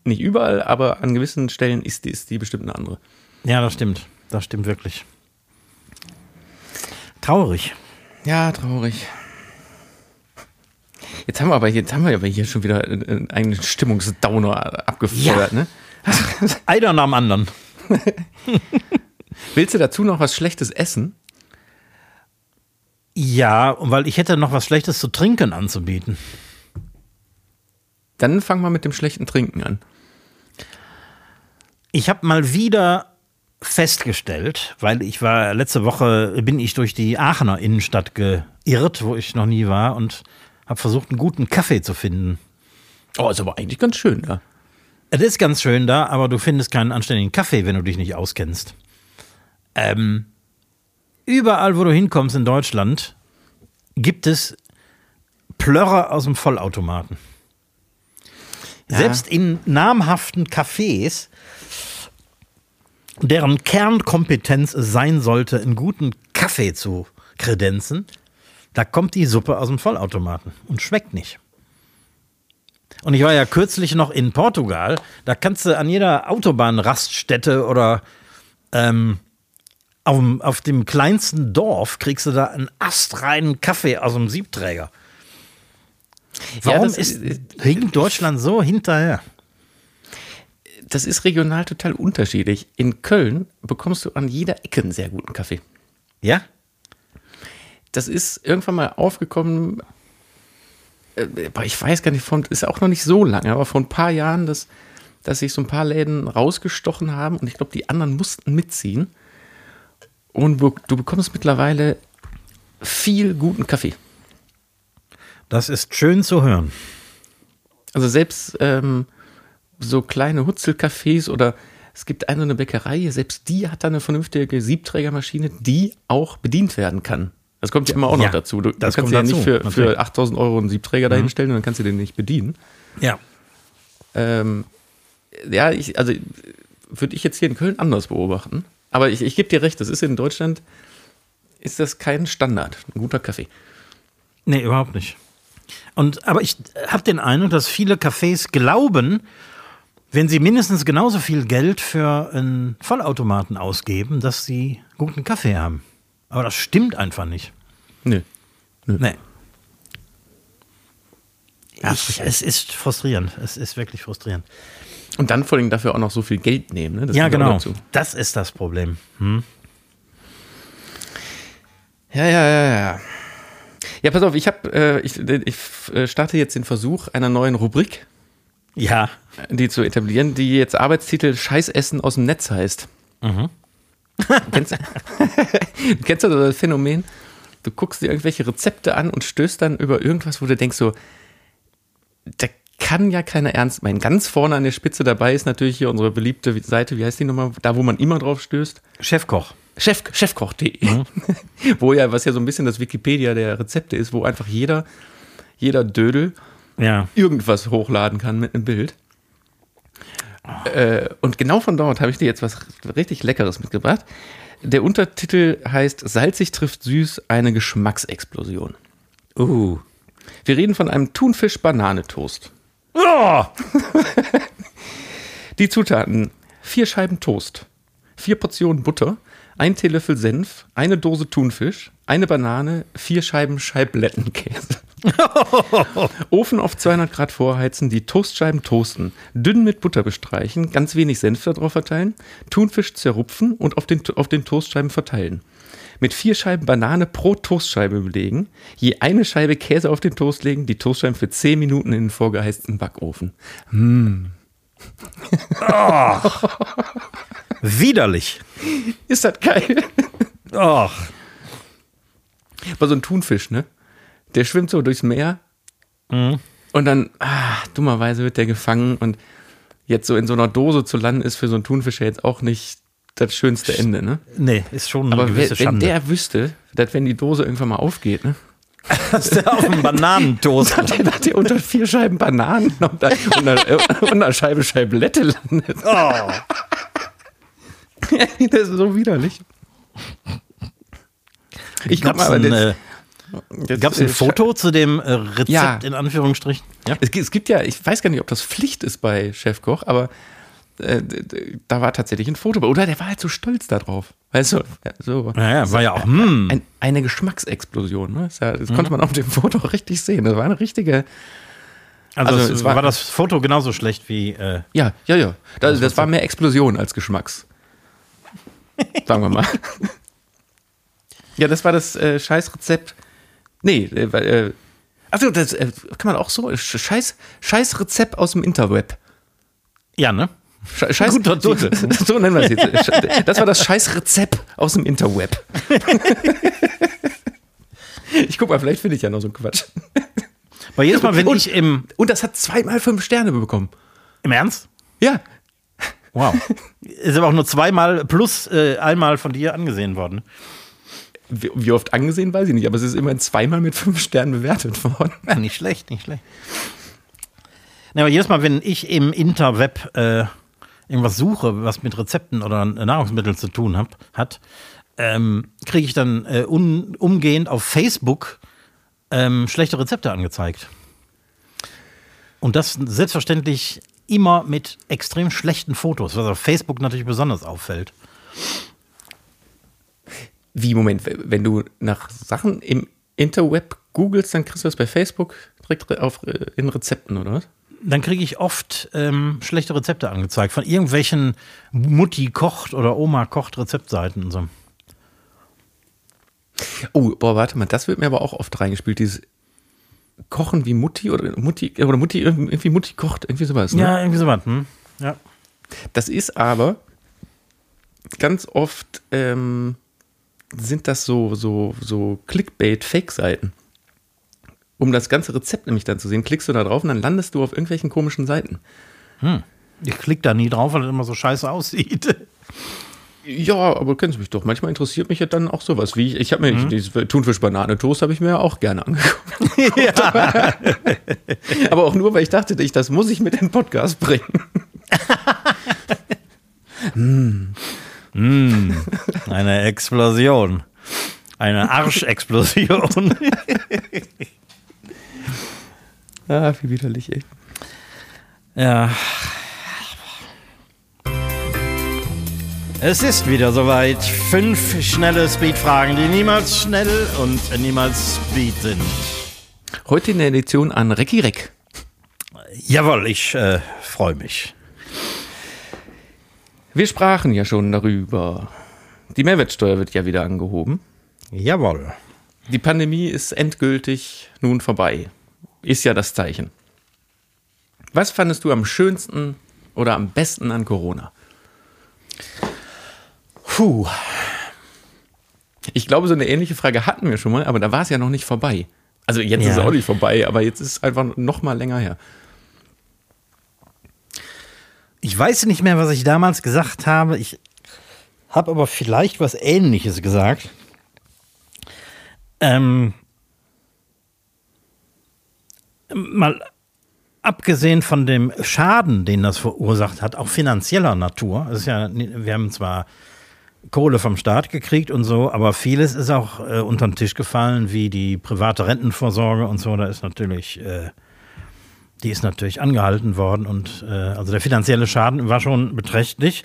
nicht überall, aber an gewissen Stellen ist die, ist die bestimmt eine andere. Ja, das stimmt. Das stimmt wirklich. Traurig. Ja, traurig. Jetzt haben wir aber jetzt haben wir aber hier schon wieder einen Stimmungsdowner abgefeuert, Ja. ne? *laughs* Einer nach dem anderen. *laughs* Willst du dazu noch was Schlechtes essen? Ja, weil ich hätte noch was Schlechtes zu trinken anzubieten. Dann fang mal mit dem schlechten Trinken an. Ich habe mal wieder festgestellt, weil ich war letzte Woche bin ich durch die Aachener Innenstadt geirrt, wo ich noch nie war und habe versucht, einen guten Kaffee zu finden. Oh, ist aber eigentlich ganz schön, ja. Es ist ganz schön da, aber du findest keinen anständigen Kaffee, wenn du dich nicht auskennst. Ähm, überall, wo du hinkommst in Deutschland, gibt es Plörrer aus dem Vollautomaten. Ja. Selbst in namhaften Cafés, deren Kernkompetenz es sein sollte, einen guten Kaffee zu kredenzen, da kommt die Suppe aus dem Vollautomaten und schmeckt nicht. Und ich war ja kürzlich noch in Portugal. Da kannst du an jeder Autobahnraststätte oder ähm, auf, dem- auf dem kleinsten Dorf kriegst du da einen astreinen Kaffee aus dem Siebträger. Warum das ist, ist- hinkt Deutschland so hinterher? Das ist regional total unterschiedlich. In Köln bekommst du an jeder Ecke einen sehr guten Kaffee. Ja? Das ist irgendwann mal aufgekommen, äh, aber ich weiß gar nicht, von, ist auch noch nicht so lange, aber vor ein paar Jahren, dass, dass sich so ein paar Läden rausgestochen haben und ich glaube, die anderen mussten mitziehen. Und du du bekommst mittlerweile viel guten Kaffee. Das ist schön zu hören. Also selbst ähm, so kleine Hutzelcafés oder es gibt eine, eine Bäckerei, selbst die hat da eine vernünftige Siebträgermaschine, die auch bedient werden kann. Das kommt ja immer auch noch Ja, dazu. Du, das kannst ja nicht dazu, für, natürlich. für 8000 Euro einen Siebträger dahinstellen und dann kannst du den nicht bedienen. Ja. Ähm, ja, ich, also würde ich jetzt hier in Köln anders beobachten. Aber ich, ich gebe dir recht, das ist in Deutschland, ist das kein Standard, ein guter Kaffee. Nee, überhaupt nicht. Und, aber ich habe den Eindruck, dass viele Cafés glauben, wenn sie mindestens genauso viel Geld für einen Vollautomaten ausgeben, dass sie guten Kaffee haben. Aber das stimmt einfach nicht. Nö. Nee. Ja, ich, es ist frustrierend. Es ist wirklich frustrierend. Und dann vor allem dafür auch noch so viel Geld nehmen. Ne? Das ja, genau. dazu. Das ist das Problem. Ja, ja, ja, ja. Ja, pass auf, ich habe, äh, ich, ich äh, starte jetzt den Versuch einer neuen Rubrik, Ja. die zu etablieren, die jetzt Arbeitstitel Scheißessen aus dem Netz heißt. Kennst, du- *laughs* kennst du das Phänomen? Du guckst dir irgendwelche Rezepte an und stößt dann über irgendwas, wo du denkst so, da kann ja keiner ernst meinen. Ganz vorne an der Spitze dabei ist natürlich hier unsere beliebte Seite, wie heißt die nochmal, da wo man immer drauf stößt. Chefkoch. Chef, Chefkoch.de, *laughs* wo ja, was ja so ein bisschen das Wikipedia der Rezepte ist, wo einfach jeder, jeder Dödel Ja. irgendwas hochladen kann mit einem Bild. Äh, und genau von dort habe ich dir jetzt was richtig Leckeres mitgebracht. Der Untertitel heißt Salzig trifft süß, eine Geschmacksexplosion. Uh. Wir reden von einem Thunfisch-Banane-Toast. Oh! *laughs* Die Zutaten: vier Scheiben Toast, vier Portionen Butter, ein Teelöffel Senf, eine Dose Thunfisch, eine Banane, vier Scheiben Scheiblettenkäse. *laughs* Ofen auf 200 Grad vorheizen, die Toastscheiben toasten, dünn mit Butter bestreichen, ganz wenig Senf darauf verteilen, Thunfisch zerrupfen und auf den, auf den Toastscheiben verteilen. Mit vier Scheiben Banane pro Toastscheibe belegen, je eine Scheibe Käse auf den Toast legen, die Toastscheiben für 10 Minuten in den vorgeheizten Backofen. *laughs* Widerlich. Ist das geil? Och. war so ein Thunfisch, ne? Der schwimmt so durchs Meer und dann, ah, dummerweise wird der gefangen und jetzt so in so einer Dose zu landen ist für so einen Thunfisch ja jetzt auch nicht das schönste Ende, ne? Nee, ist schon eine Aber gewisse wenn, wenn Schande. der wüsste, dass wenn die Dose irgendwann mal aufgeht, ne? *laughs* Dass der auf dem Bananentoast *laughs* Dass der, der unter vier Scheiben Bananen *laughs* und, da, und, einer, und einer Scheibe Scheibelette landet. Oh. das ist so widerlich. Ich Gab es aber ein, das- gab's ein Foto zu dem äh, Rezept Ja. in Anführungsstrichen? Ja. Es gibt, es gibt ja, ich weiß gar nicht, ob das Pflicht ist bei Chefkoch, aber äh, da war tatsächlich ein Foto. Oder der war halt so stolz darauf. Weißt du, so. Naja, war ja auch, hm. Ein, eine Geschmacksexplosion. Ne? Das, konnte man auf dem Foto *laughs* richtig sehen. Das war eine richtige. Also, also es es war, war- das Foto genauso schlecht wie. Äh, Ja, ja, ja. Das, das war mehr Explosion als Geschmacks. *laughs* Sagen wir mal. *laughs* ja, das war das äh, Scheißrezept. Nee, äh, weil, äh, achso, das äh, kann man auch so. Sch- Scheiß, Scheißrezept aus dem Interweb. ja, ne? Sche- Scheiß, Guter so, Titel. *laughs* so nennen wir es jetzt. Das war das Scheißrezept aus dem Interweb. *laughs* Ich guck mal, vielleicht finde ich ja noch so einen Quatsch. Weil jedes Mal, wenn Und- ich im. Und das hat zweimal fünf Sterne bekommen. Im Ernst? Ja. Wow. *laughs* Ist aber auch nur zweimal plus äh, einmal von dir angesehen worden. Wie, oft angesehen, weiß ich nicht, aber es ist immerhin zweimal mit fünf Sternen bewertet worden. Ja, nicht schlecht, nicht schlecht. Ja, aber jedes Mal, wenn ich im Interweb äh, irgendwas suche, was mit Rezepten oder Nahrungsmitteln zu tun hab, hat, ähm, kriege ich dann äh, un, umgehend auf Facebook ähm, schlechte Rezepte angezeigt. Und das selbstverständlich immer mit extrem schlechten Fotos, was auf Facebook natürlich besonders auffällt. Wie, Moment, wenn du nach Sachen im Interweb googelst, dann kriegst du das bei Facebook direkt re- auf, äh, in Rezepten, oder was? dann kriege ich oft ähm, schlechte Rezepte angezeigt von irgendwelchen Mutti kocht oder Oma kocht Rezeptseiten und so. Oh, boah, warte mal, das wird mir aber auch oft reingespielt, dieses Kochen wie Mutti oder Mutti, oder Mutti, irgendwie Mutti kocht, irgendwie sowas. Ne? Ja, irgendwie so was. Hm? Ja. Das ist aber ganz oft ähm, sind das so, so, so Clickbait-Fake-Seiten. Um das ganze Rezept nämlich dann zu sehen, klickst du da drauf und dann landest du auf irgendwelchen komischen Seiten. Ich klicke da nie drauf, weil das immer so scheiße aussieht. Ja, aber kennst du mich doch. Manchmal interessiert mich ja dann auch sowas. Wie ich, ich habe mir dieses Thunfisch Banane Toast habe ich mir ja auch gerne angeguckt. *laughs* *laughs* aber auch nur, weil ich dachte, ich, das muss ich mit in den Podcast bringen. *laughs* Eine Explosion. Eine Arschexplosion. *laughs* Ah, wie widerlich, ey. ja. Es ist wieder soweit. Fünf schnelle Speedfragen, die niemals schnell und niemals Speed sind. Heute in der Edition an Recki Reck. Jawohl, ich äh, freue mich. Wir sprachen ja schon darüber. Die Mehrwertsteuer wird ja wieder angehoben. Jawohl. Die Pandemie ist endgültig nun vorbei. Ist ja das Zeichen. Was fandest du am schönsten oder am besten an Corona? Puh. Ich glaube, so eine ähnliche Frage hatten wir schon mal, aber da war es ja noch nicht vorbei. Also jetzt ist es Ja. auch nicht vorbei, aber jetzt ist es einfach noch mal länger her. Ich weiß nicht mehr, was ich damals gesagt habe. Ich habe aber vielleicht was Ähnliches gesagt. Ähm, mal abgesehen von dem Schaden, den das verursacht hat, auch finanzieller Natur. Es ist ja, wir haben zwar Kohle vom Staat gekriegt und so, aber vieles ist auch äh, unter den Tisch gefallen, wie die private Rentenvorsorge und so. Da ist natürlich äh, die ist natürlich angehalten worden und äh, also der finanzielle Schaden war schon beträchtlich.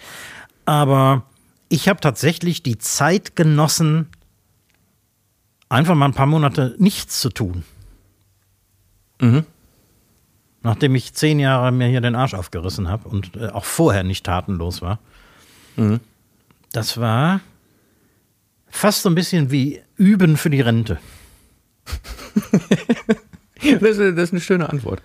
Aber ich habe tatsächlich die Zeit genossen, einfach mal ein paar Monate nichts zu tun. Nachdem ich zehn Jahre mir hier den Arsch aufgerissen habe und äh, auch vorher nicht tatenlos war. Das war fast so ein bisschen wie Üben für die Rente. *laughs* Das ist, das ist eine schöne Antwort.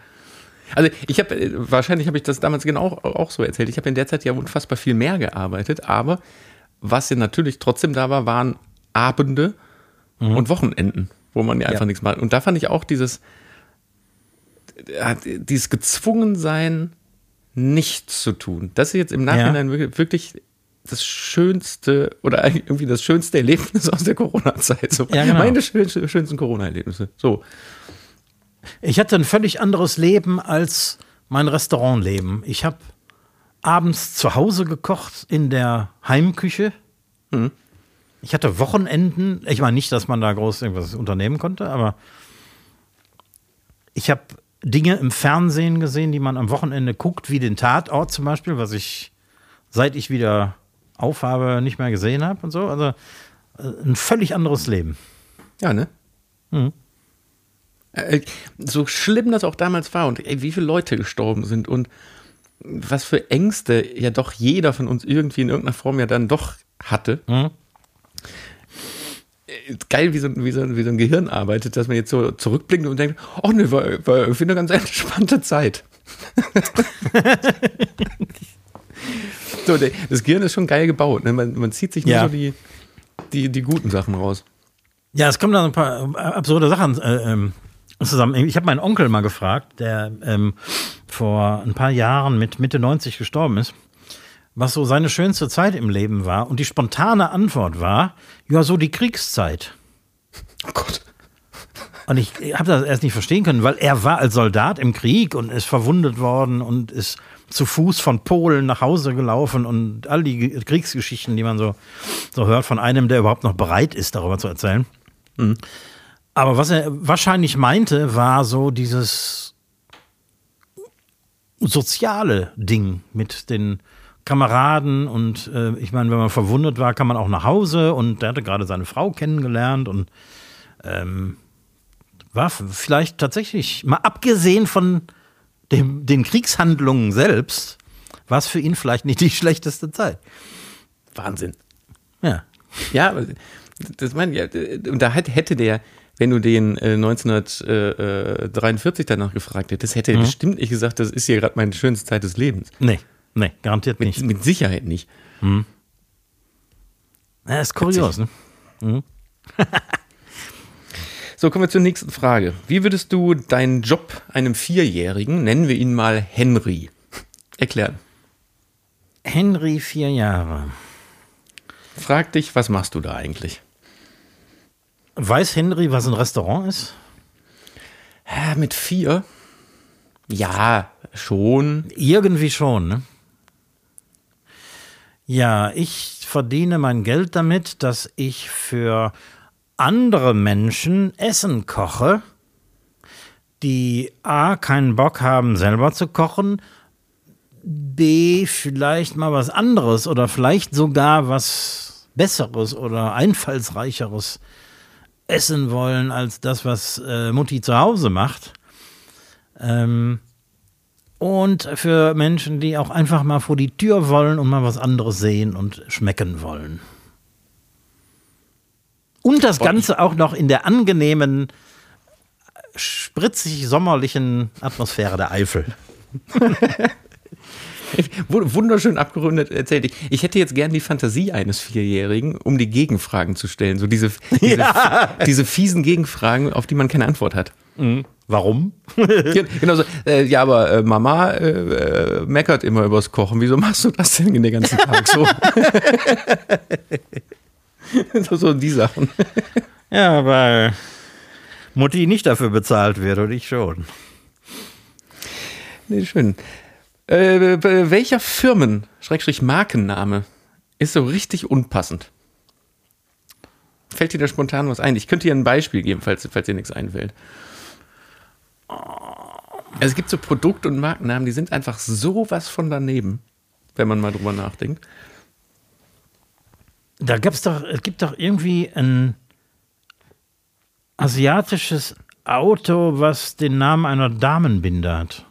Also ich habe, äh, wahrscheinlich habe ich das damals genau auch so erzählt. Ich habe in der Zeit ja unfassbar viel mehr gearbeitet, aber was ja natürlich trotzdem da war, waren Abende und Wochenenden, wo man ja einfach Ja. nichts macht. Und da fand ich auch dieses, äh, dieses Gezwungensein, nichts zu tun. Das ist jetzt im Nachhinein wirklich- wirklich das schönste oder eigentlich irgendwie das schönste Erlebnis aus der Corona-Zeit. So, Ja, genau. Meine schönste, schönsten Corona-Erlebnisse. So. Ich hatte ein völlig anderes Leben als mein Restaurantleben. Ich habe abends zu Hause gekocht in der Heimküche. Ich hatte Wochenenden. Ich meine nicht, dass man da groß irgendwas unternehmen konnte, aber ich habe Dinge im Fernsehen gesehen, die man am Wochenende guckt, wie den Tatort zum Beispiel, was ich seit ich wieder aufhabe nicht mehr gesehen habe und so. Also äh, ein völlig anderes Leben. Ja, ne? Mhm. Äh, so schlimm das auch damals war und ey, wie viele Leute gestorben sind und was für Ängste ja doch jeder von uns irgendwie in irgendeiner Form ja dann doch hatte. Mhm. Äh, Geil, wie so, ein- wie, so, wie so ein Gehirn arbeitet, dass man jetzt so zurückblickt und denkt, oh ne, war, war irgendwie eine ganz *laughs* entspannte Zeit. *laughs* so, das Gehirn ist schon geil gebaut. Ne? Man, man zieht sich nur Ja. so die, die, die guten Sachen raus. Ja, es kommen da ein paar absurde Sachen äh, ähm, zusammen. Ich habe meinen Onkel mal gefragt, der ähm, vor ein paar Jahren mit Mitte 90 gestorben ist, was so seine schönste Zeit im Leben war. Und die spontane Antwort war, ja, so die Kriegszeit. Oh Gott. Und ich habe das erst nicht verstehen können, weil er war als Soldat im Krieg und ist verwundet worden und ist zu Fuß von Polen nach Hause gelaufen und all die Ge- Kriegsgeschichten, die man so, so hört von einem, der überhaupt noch bereit ist, darüber zu erzählen. Aber was er wahrscheinlich meinte, war so dieses soziale Ding mit den Kameraden und äh, ich meine, wenn man verwundet war, kann man auch nach Hause und der hatte gerade seine Frau kennengelernt und ähm, war vielleicht tatsächlich, mal abgesehen von dem, den Kriegshandlungen selbst, war es für ihn vielleicht nicht die schlechteste Zeit. Wahnsinn. Ja. Ja, das meine ich, und da hätte der, wenn du den äh, 1943 danach gefragt hättest, hätte er bestimmt nicht gesagt, das ist hier gerade meine schönste Zeit des Lebens. Nee, nee, garantiert Mit, nicht. mit Sicherheit nicht. Ja, ist kurios, ne? *laughs* So, kommen wir zur nächsten Frage. Wie würdest du deinen Job einem Vierjährigen, nennen wir ihn mal Henry, erklären? Henry, vier Jahre. Frag dich, was machst du da eigentlich? Weiß Henry, was ein Restaurant ist? Hä, mit vier? Ja, schon. Irgendwie schon, ne? Ja, ich verdiene mein Geld damit, dass ich für andere Menschen Essen koche, die A, keinen Bock haben, selber zu kochen, B, vielleicht mal was anderes oder vielleicht sogar was Besseres oder Einfallsreicheres essen wollen als das, was äh, Mutti zu Hause macht. Ähm, und für Menschen, die auch einfach mal vor die Tür wollen und mal was anderes sehen und schmecken wollen. Und das Ganze auch noch in der angenehmen, spritzig sommerlichen Atmosphäre der Eifel. *laughs* *laughs* Wu- Wunderschön abgerundet erzählt. Ich, ich hätte jetzt gern die Fantasie eines Vierjährigen, um die Gegenfragen zu stellen. So diese, diese, *laughs* diese fiesen Gegenfragen, auf die man keine Antwort hat. Warum? *laughs* Gen- Genau so, äh, ja, aber äh, Mama äh, äh, meckert immer übers Kochen. Wieso machst du das denn den ganzen Tag so? so, so die Sachen. Ja, weil Mutti nicht dafür bezahlt wird und ich schon. Nee, schön. Äh, welcher Firmen, Schrägstrich Markenname, ist so richtig unpassend? Fällt dir da spontan was ein? Ich könnte dir ein Beispiel geben, falls, falls dir nichts einfällt. Also es gibt so Produkt- und Markennamen, die sind einfach sowas von daneben, wenn man mal drüber nachdenkt. Da gab's doch, es gibt doch irgendwie ein asiatisches Auto, was den Namen einer Damenbinde hat.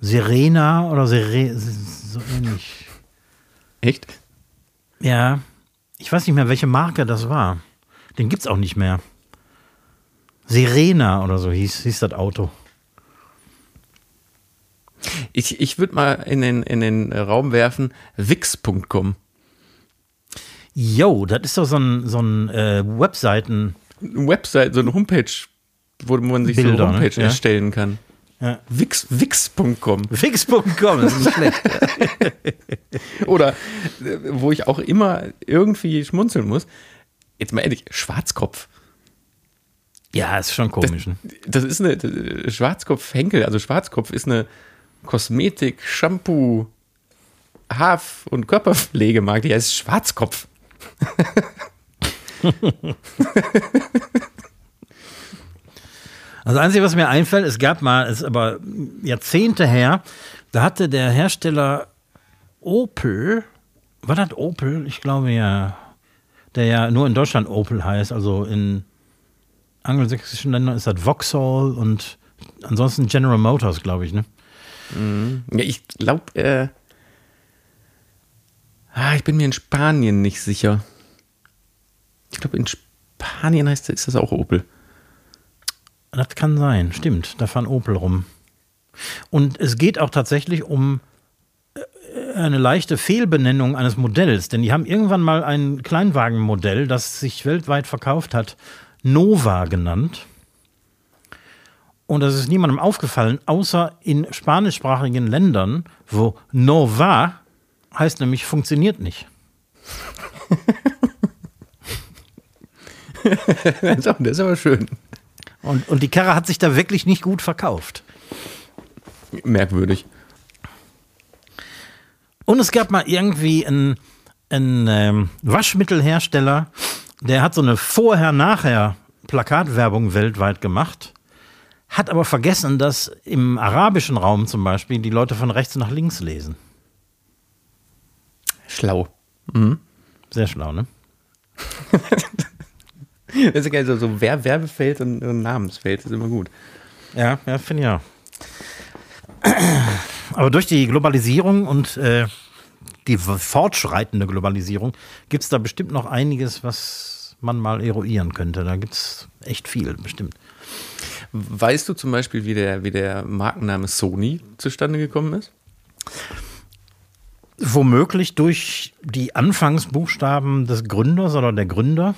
Serena oder Sere, so ähnlich. Echt? Ja, ich weiß nicht mehr, welche Marke das war. Den gibt's auch nicht mehr. Serena oder so hieß, hieß das Auto. Ich, ich würde mal in den, in den Raum werfen, wix.com. Yo, das ist doch so ein, so ein äh, Webseiten. Eine Website, so eine Homepage, wo man sich so Bilder, eine ne? Homepage Ja. erstellen kann. Ja. Wix, Wix.com. Wix.com, das ist nicht schlecht. *laughs* Oder, äh, wo ich auch immer irgendwie schmunzeln muss, jetzt mal ehrlich, Schwarzkopf. Ja, ist schon komisch. Ne? Das, ist eine Schwarzkopf-Henkel, also Schwarzkopf ist eine Kosmetik, Shampoo, Haaf- und Körperpflegemarke, die heißt Schwarzkopf. *laughs* *laughs* Also das Einzige, was mir einfällt, es gab mal, es ist aber Jahrzehnte her, da hatte der Hersteller Opel, war das Opel? Ich glaube ja, der ja nur in Deutschland Opel heißt, also in angelsächsischen Ländern ist das Vauxhall und ansonsten General Motors, glaube ich, ne? Mhm. Ja, ich glaube, äh, ah, ich bin mir in Spanien nicht sicher. Ich glaube, in Spanien heißt ist das auch Opel. Das kann sein, stimmt. Da fahren Opel rum. Und es geht auch tatsächlich um äh, eine leichte Fehlbenennung eines Modells, denn die haben irgendwann mal ein Kleinwagenmodell, das sich weltweit verkauft hat, Nova genannt. Und das ist niemandem aufgefallen, außer in spanischsprachigen Ländern, wo Nova heißt nämlich funktioniert nicht. *laughs* das ist aber schön. Und, und die Karre hat sich da wirklich nicht gut verkauft. Merkwürdig. Und es gab mal irgendwie einen, einen ähm, Waschmittelhersteller, der hat so eine Vorher-Nachher-Plakatwerbung weltweit gemacht, hat aber vergessen, dass im arabischen Raum zum Beispiel die Leute von rechts nach links lesen. Schlau. Mhm. Sehr schlau, ne? *laughs* *laughs* Das ist geil, so, so Werbefeld und, und Namensfeld ist immer gut. Ja, ja, finde ich auch. Aber durch die Globalisierung und äh, die fortschreitende Globalisierung gibt es da bestimmt noch einiges, was man mal eruieren könnte. Da gibt es echt viel, bestimmt. Weißt du zum Beispiel, wie der, wie der Markenname Sony zustande gekommen ist? Womöglich durch die Anfangsbuchstaben des Gründers oder der Gründer?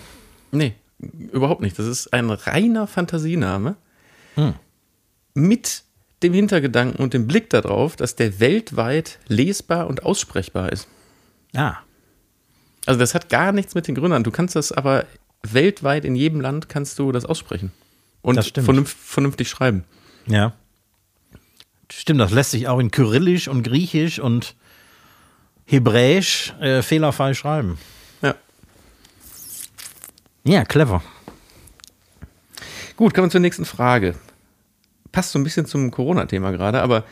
Nee, überhaupt nicht. Das ist ein reiner Fantasiename hm. mit dem Hintergedanken und dem Blick darauf, dass der weltweit lesbar und aussprechbar ist. Ah. Also das hat gar nichts mit den Gründern. Du kannst das aber weltweit in jedem Land kannst du das aussprechen und das vernünftig, vernünftig schreiben. Ja. Stimmt, das lässt sich auch in Kyrillisch und Griechisch und Hebräisch äh, fehlerfrei schreiben. Ja, clever. Gut, kommen wir zur nächsten Frage. Passt so ein bisschen zum Corona-Thema gerade, aber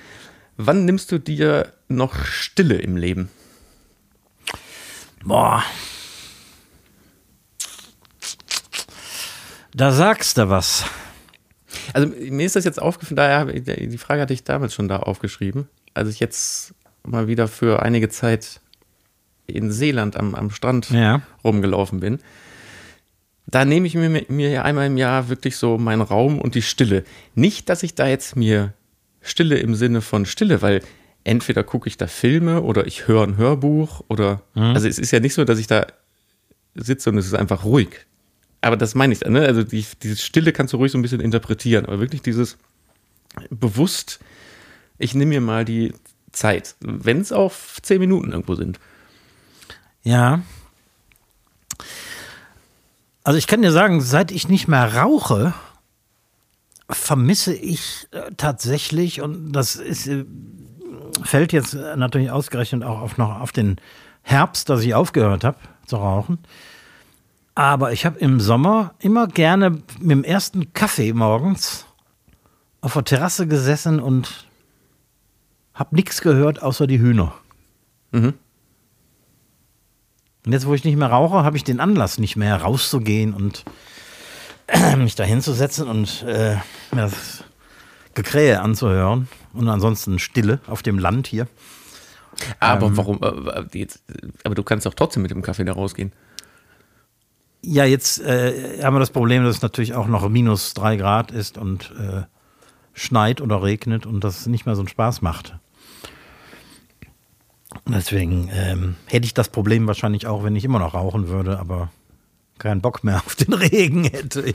wann nimmst du dir noch Stille im Leben? Boah. Da sagst du was. Also mir ist das jetzt aufgefallen, daher die Frage hatte ich damals schon da aufgeschrieben, als ich jetzt mal wieder für einige Zeit in Seeland am, am Strand ja. rumgelaufen bin da nehme ich mir, mir ja einmal im Jahr wirklich so meinen Raum und die Stille. Nicht, dass ich da jetzt mir Stille im Sinne von Stille, weil entweder gucke ich da Filme oder ich höre ein Hörbuch oder, mhm. also es ist ja nicht so, dass ich da sitze und es ist einfach ruhig. Aber das meine ich, ne? also die, diese Stille kannst du ruhig so ein bisschen interpretieren, aber wirklich dieses bewusst, ich nehme mir mal die Zeit, wenn es auch zehn Minuten irgendwo sind. Ja, also ich kann dir sagen, seit ich nicht mehr rauche, vermisse ich äh, tatsächlich, und das ist, äh, fällt jetzt natürlich ausgerechnet auch auf, noch auf den Herbst, dass ich aufgehört habe zu rauchen. Aber ich habe im Sommer immer gerne mit dem ersten Kaffee morgens auf der Terrasse gesessen und habe nichts gehört außer die Hühner. Mhm. Und jetzt, wo ich nicht mehr rauche, habe ich den Anlass nicht mehr rauszugehen und äh, *clears throat* mich da hinzusetzen und äh, mir das Gekrähe anzuhören. Und ansonsten Stille auf dem Land hier. Aber ähm, warum? Äh, jetzt, aber du kannst doch trotzdem mit dem Kaffee da rausgehen. Ja, jetzt äh, haben wir das Problem, dass es natürlich auch noch minus drei Grad ist und äh, schneit oder regnet und das nicht mehr so einen Spaß macht. Deswegen ähm, hätte ich das Problem wahrscheinlich auch, wenn ich immer noch rauchen würde, aber keinen Bock mehr *laughs* auf den Regen hätte.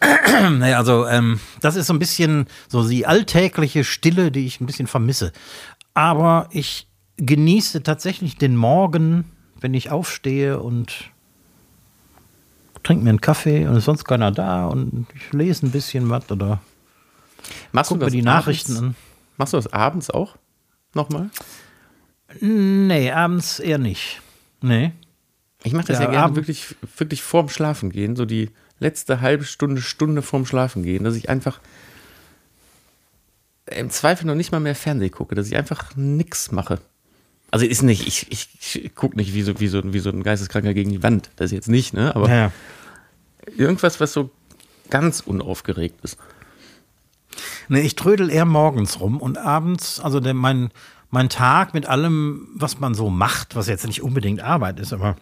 *clears throat* naja, also ähm, das ist so ein bisschen so die alltägliche Stille, die ich ein bisschen vermisse. Aber ich genieße tatsächlich den Morgen, wenn ich aufstehe und trinke mir einen Kaffee und ist sonst keiner da und ich lese ein bisschen was oder Machst du gucke mir die Nachrichten abends? an. Machst du das abends auch? Nochmal? Nee, abends eher nicht. Nee. Ich mache das Ja, ja, gerne wirklich, wirklich vorm Schlafen gehen, so die letzte halbe Stunde, Stunde vorm Schlafen gehen, dass ich einfach im Zweifel noch nicht mal mehr Fernsehen gucke, dass ich einfach nix mache. Also ist nicht, ich, ich, ich gucke nicht wie so, wie, so, wie so ein Geisteskranker gegen die Wand, das jetzt nicht, ne? Aber Ja. irgendwas, was so ganz unaufgeregt ist. Nee, ich trödel eher morgens rum und abends, also der, mein, mein Tag mit allem, was man so macht, was jetzt nicht unbedingt Arbeit ist, aber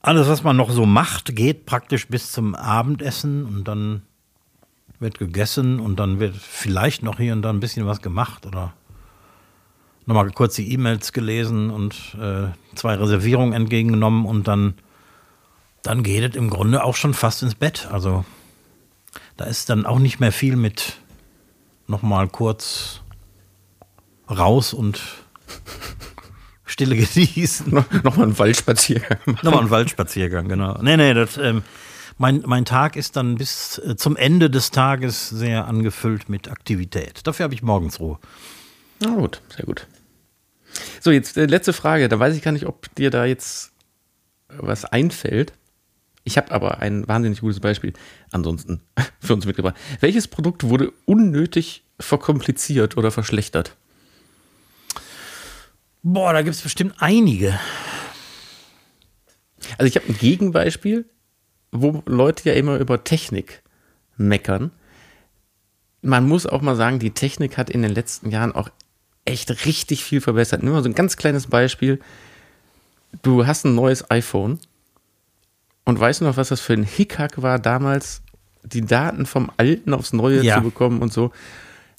alles, was man noch so macht, geht praktisch bis zum Abendessen und dann wird gegessen und dann wird vielleicht noch hier und da ein bisschen was gemacht oder nochmal kurz die E-Mails gelesen und äh, zwei Reservierungen entgegengenommen und dann, dann geht es im Grunde auch schon fast ins Bett. Also da ist dann auch nicht mehr viel mit nochmal kurz raus und *laughs* Stille genießen. No, Nochmal ein Waldspaziergang. Nochmal ein Waldspaziergang, genau. Nee, nee, das, ähm, mein, mein Tag ist dann bis äh, zum Ende des Tages sehr angefüllt mit Aktivität. Dafür habe ich morgens Ruhe. Na gut, sehr gut. So, jetzt äh, letzte Frage. Da weiß ich gar nicht, ob dir da jetzt was einfällt. Ich habe aber ein wahnsinnig gutes Beispiel ansonsten *laughs* für uns mitgebracht. Welches Produkt wurde unnötig verkompliziert oder verschlechtert? Boah, da gibt es bestimmt einige. Also ich habe ein Gegenbeispiel, wo Leute ja immer über Technik meckern. Man muss auch mal sagen, die Technik hat in den letzten Jahren auch echt richtig viel verbessert. Nur mal so ein ganz kleines Beispiel. Du hast ein neues iPhone und weißt du noch, was das für ein Hickhack war damals, die Daten vom alten aufs neue Ja. zu bekommen und so.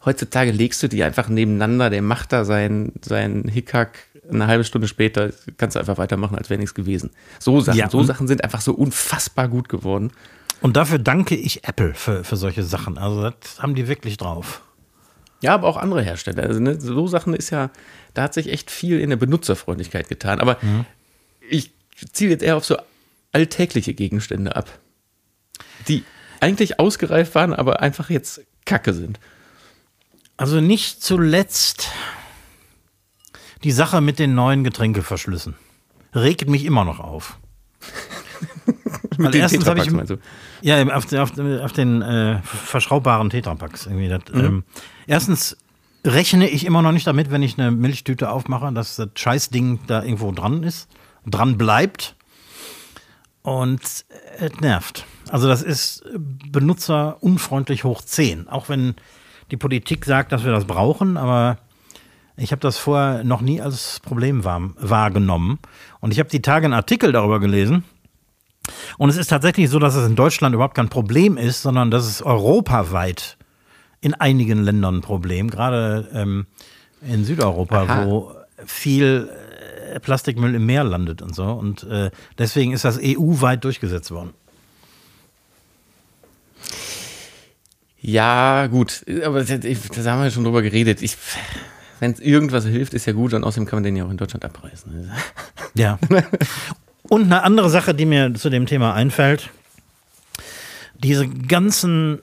Heutzutage legst du die einfach nebeneinander, der macht da seinen, seinen Hickhack eine halbe Stunde später, kannst du einfach weitermachen, als wäre nichts gewesen. So Sachen, Ja, so Sachen sind einfach so unfassbar gut geworden. Und dafür danke ich Apple für, für solche Sachen. Also das haben die wirklich drauf. Ja, aber auch andere Hersteller. Also ne, so Sachen ist ja, da hat sich echt viel in der Benutzerfreundlichkeit getan. Aber ich ziele jetzt eher auf so alltägliche Gegenstände ab, die eigentlich ausgereift waren, aber einfach jetzt Kacke sind. Also nicht zuletzt die Sache mit den neuen Getränkeverschlüssen. Regt mich immer noch auf. *laughs* Weil den erstens habe ich, meinst du? ja, auf, den- auf, auf den äh, verschraubbaren Tetrapacks. Irgendwie das, ähm, erstens rechne ich immer noch nicht damit, wenn ich eine Milchtüte aufmache, dass das Scheißding da irgendwo dran ist, dran bleibt. Und es nervt. Also das ist benutzerunfreundlich hoch 10. Auch wenn die Politik sagt, dass wir das brauchen, aber ich habe das vorher noch nie als Problem wahr, wahrgenommen. Und ich habe die Tage einen Artikel darüber gelesen. Und es ist tatsächlich so, dass es in Deutschland überhaupt kein Problem ist, sondern dass es europaweit in einigen Ländern ein Problem, gerade ähm, in Südeuropa, Aha. wo viel Plastikmüll im Meer landet und so. Und äh, deswegen ist das EU-weit durchgesetzt worden. Ja, gut, aber das, das haben wir ja schon drüber geredet. Ich, wenn es irgendwas hilft, ist ja gut, und außerdem kann man den ja auch in Deutschland abreißen. Ja. Und eine andere Sache, die mir zu dem Thema einfällt, diese ganzen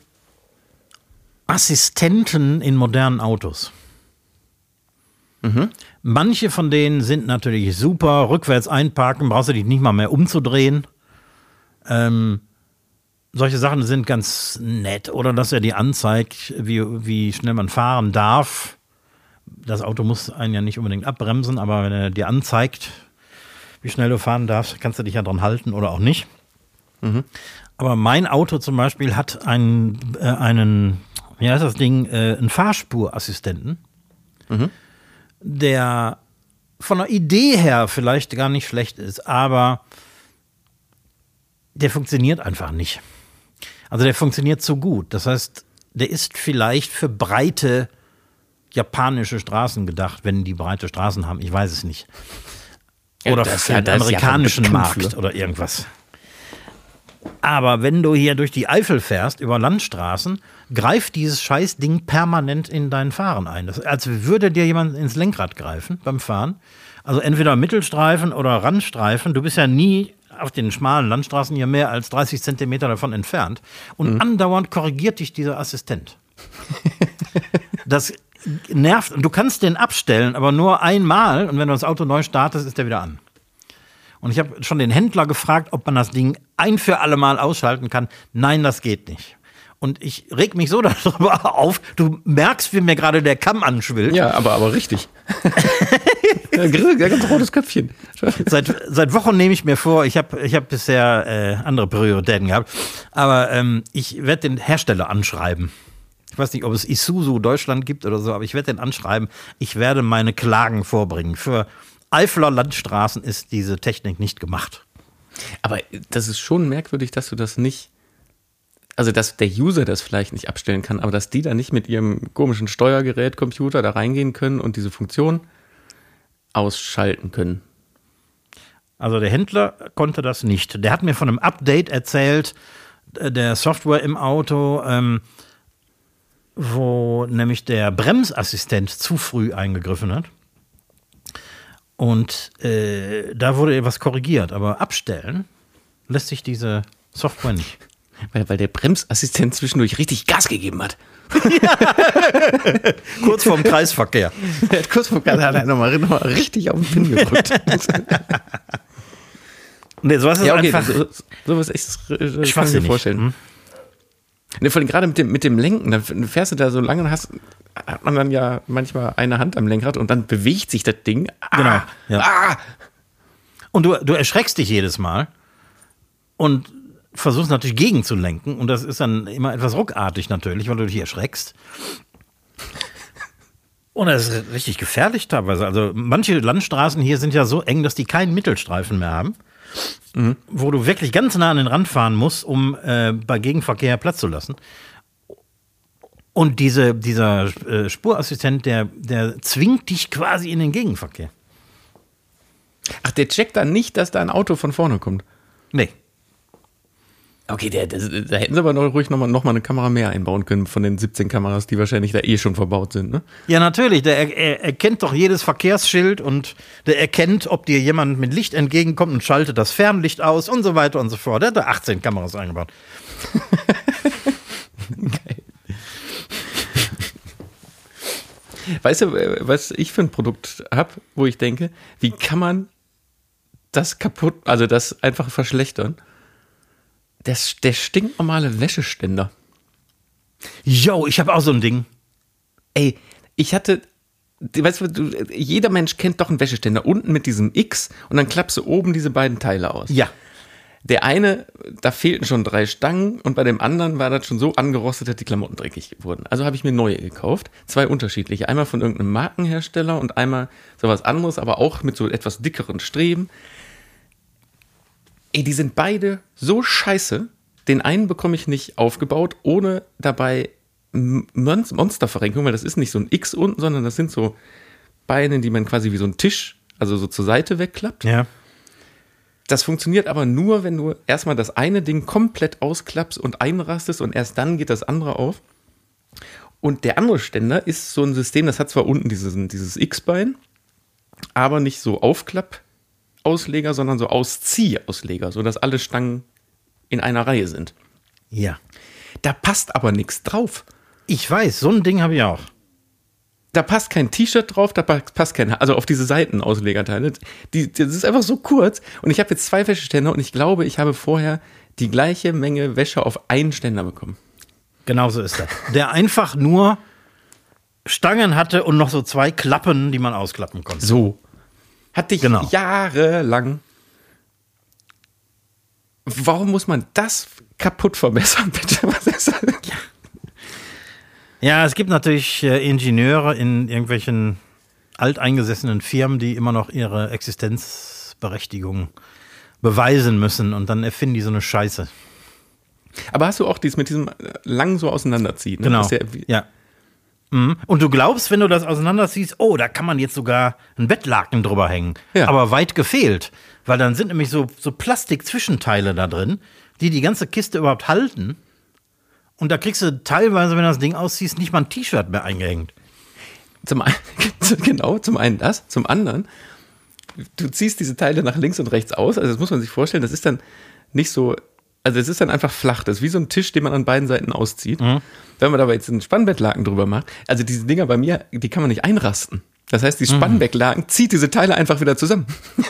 Assistenten in modernen Autos. Manche von denen sind natürlich super, rückwärts einparken, brauchst du dich nicht mal mehr umzudrehen. Ähm, solche Sachen sind ganz nett. Oder dass er dir anzeigt, wie, wie schnell man fahren darf. Das Auto muss einen ja nicht unbedingt abbremsen, aber wenn er dir anzeigt, wie schnell du fahren darfst, kannst du dich ja dran halten oder auch nicht. Aber mein Auto zum Beispiel hat einen, äh, einen wie heißt das Ding, äh, einen Fahrspurassistenten, der von der Idee her vielleicht gar nicht schlecht ist, aber der funktioniert einfach nicht. Also der funktioniert zu gut. Das heißt, der ist vielleicht für breite japanische Straßen gedacht, wenn die breite Straßen haben. Ich weiß es nicht. Ja, Oder das- für ja, den amerikanischen bekannt Markt oder irgendwas. Aber wenn du hier durch die Eifel fährst, über Landstraßen, greift dieses Scheißding permanent in dein Fahren ein. Das, als würde dir jemand ins Lenkrad greifen beim Fahren. Also entweder Mittelstreifen oder Randstreifen. Du bist ja nie auf den schmalen Landstraßen hier mehr als 30 Zentimeter davon entfernt. Und andauernd korrigiert dich dieser Assistent. *laughs* das nervt. Und du kannst den abstellen, aber nur einmal. Und wenn du das Auto neu startest, ist der wieder an. Und ich habe schon den Händler gefragt, ob man das Ding ein für alle Mal ausschalten kann. Nein, das geht nicht. Und ich reg mich so *laughs* darüber auf. Du merkst, wie mir gerade der Kamm anschwillt. Ja, aber, aber richtig. *laughs* ganz rotes Köpfchen. *laughs* Seit, seit Wochen nehme ich mir vor, ich habe ich hab bisher äh, andere Prioritäten gehabt, aber ähm, ich werde den Hersteller anschreiben. Ich weiß nicht, ob es Isuzu Deutschland gibt oder so, aber ich werde den anschreiben. Ich werde meine Klagen vorbringen. Für Eifler Landstraßen ist diese Technik nicht gemacht. Aber das ist schon merkwürdig, dass du das nicht, also dass der User das vielleicht nicht abstellen kann, aber dass die da nicht mit ihrem komischen Steuergerät, Computer da reingehen können und diese Funktion ausschalten können. Also der Händler konnte das nicht. Der hat mir von einem Update erzählt, äh, der Software im Auto, ähm, wo nämlich der Bremsassistent zu früh eingegriffen hat. Und äh, da wurde etwas korrigiert, aber abstellen lässt sich diese Software nicht. Weil, weil der Bremsassistent zwischendurch richtig Gas gegeben hat. *laughs* Kurz vorm Kreisverkehr. Der *laughs* hat kurz vor Gas hat er nochmal noch mal richtig auf den Pin gedrückt. *laughs* Nee, sowas ist ja, okay, einfach. so, sowas echt, kann ich mir Schwachsinnig. vorstellen. Hm? Ne, vor allem gerade mit dem, mit dem Lenken, dann fährst du da so lange und hast, hat man dann ja manchmal eine Hand am Lenkrad und dann bewegt sich das Ding. Ah, Genau, ja. Ah, Und du, du erschreckst dich jedes Mal und versuchst natürlich gegenzulenken. Und das ist dann immer etwas ruckartig natürlich, weil du dich erschreckst. Und das ist richtig gefährlich teilweise. Also manche Landstraßen hier sind ja so eng, dass die keinen Mittelstreifen mehr haben. Wo du wirklich ganz nah an den Rand fahren musst, um äh, bei Gegenverkehr Platz zu lassen. Und diese, dieser äh, Spurassistent, der, der zwingt dich quasi in den Gegenverkehr. Ach, der checkt dann nicht, dass da ein Auto von vorne kommt. Nee. Okay, der, das, da hätten sie aber noch, ruhig nochmal noch mal eine Kamera mehr einbauen können von den 17 Kameras, die wahrscheinlich da eh schon verbaut sind. Ne? Ja, natürlich. Der er, er erkennt doch jedes Verkehrsschild und der erkennt, ob dir jemand mit Licht entgegenkommt und schaltet das Fernlicht aus und so weiter und so fort. Der hat da 18 Kameras eingebaut. *laughs* Weißt du, äh, was ich für ein Produkt habe, wo ich denke, wie kann man das kaputt, also das einfach verschlechtern? Das, der stinknormale Wäscheständer. Yo, ich habe auch so ein Ding. Ey, ich hatte, weißt du, jeder Mensch kennt doch einen Wäscheständer unten mit diesem X und dann klappst du oben diese beiden Teile aus. Ja. Der eine, da fehlten schon drei Stangen und bei dem anderen war das schon so angerostet, dass die Klamotten dreckig wurden. Also habe ich mir neue gekauft. Zwei unterschiedliche. Einmal von irgendeinem Markenhersteller und einmal sowas anderes, aber auch mit so etwas dickeren Streben. Ey, die sind beide so scheiße. Den einen bekomme ich nicht aufgebaut, ohne dabei Monsterverrenkung, weil das ist nicht so ein X unten, sondern das sind so Beine, die man quasi wie so ein Tisch, also so zur Seite wegklappt. Ja. Das funktioniert aber nur, wenn du erstmal das eine Ding komplett ausklappst und einrastest und erst dann geht das andere auf. Und der andere Ständer ist so ein System, das hat zwar unten dieses, dieses X-Bein, aber nicht so Aufklapp-Ausleger, sondern so Auszieh-Ausleger, sodass alle Stangen in einer Reihe sind. Ja. Da passt aber nichts drauf. Ich weiß, so ein Ding habe ich auch. Da passt kein T-Shirt drauf, da pa- passt kein, also auf diese Seitenauslegerteile. Die, das ist einfach so kurz. Und ich habe jetzt zwei Wäscheständer und ich glaube, ich habe vorher die gleiche Menge Wäsche auf einen Ständer bekommen. Genau so ist das. Der einfach nur Stangen hatte und noch so zwei Klappen, die man ausklappen konnte. So. Hatte ich Genau. jahrelang. Warum muss man das kaputt verbessern, *laughs* bitte? Was ist das? Ja, es gibt natürlich äh, Ingenieure in irgendwelchen alteingesessenen Firmen, die immer noch ihre Existenzberechtigung beweisen müssen und dann erfinden die so eine Scheiße. Aber hast du auch dies mit diesem äh, lang so auseinanderziehen? Ne? Genau. Ja ja. Mhm. Und du glaubst, wenn du das auseinanderziehst, oh, da kann man jetzt sogar ein Bettlaken drüber hängen. Ja. Aber weit gefehlt. Weil dann sind nämlich so, so Plastik-Zwischenteile da drin, die die ganze Kiste überhaupt halten. Und da kriegst du teilweise, wenn du das Ding ausziehst, nicht mal ein T-Shirt mehr eingehängt. Zum einen, *laughs* genau, zum einen das, zum anderen, du ziehst diese Teile nach links und rechts aus. Also das muss man sich vorstellen, das ist dann nicht so, also es ist dann einfach flach. Das ist wie so ein Tisch, den man an beiden Seiten auszieht. Mhm. Wenn man aber jetzt einen Spannbettlaken drüber macht, also diese Dinger bei mir, die kann man nicht einrasten. Das heißt, die Spannbettlaken zieht diese Teile einfach wieder zusammen. *laughs*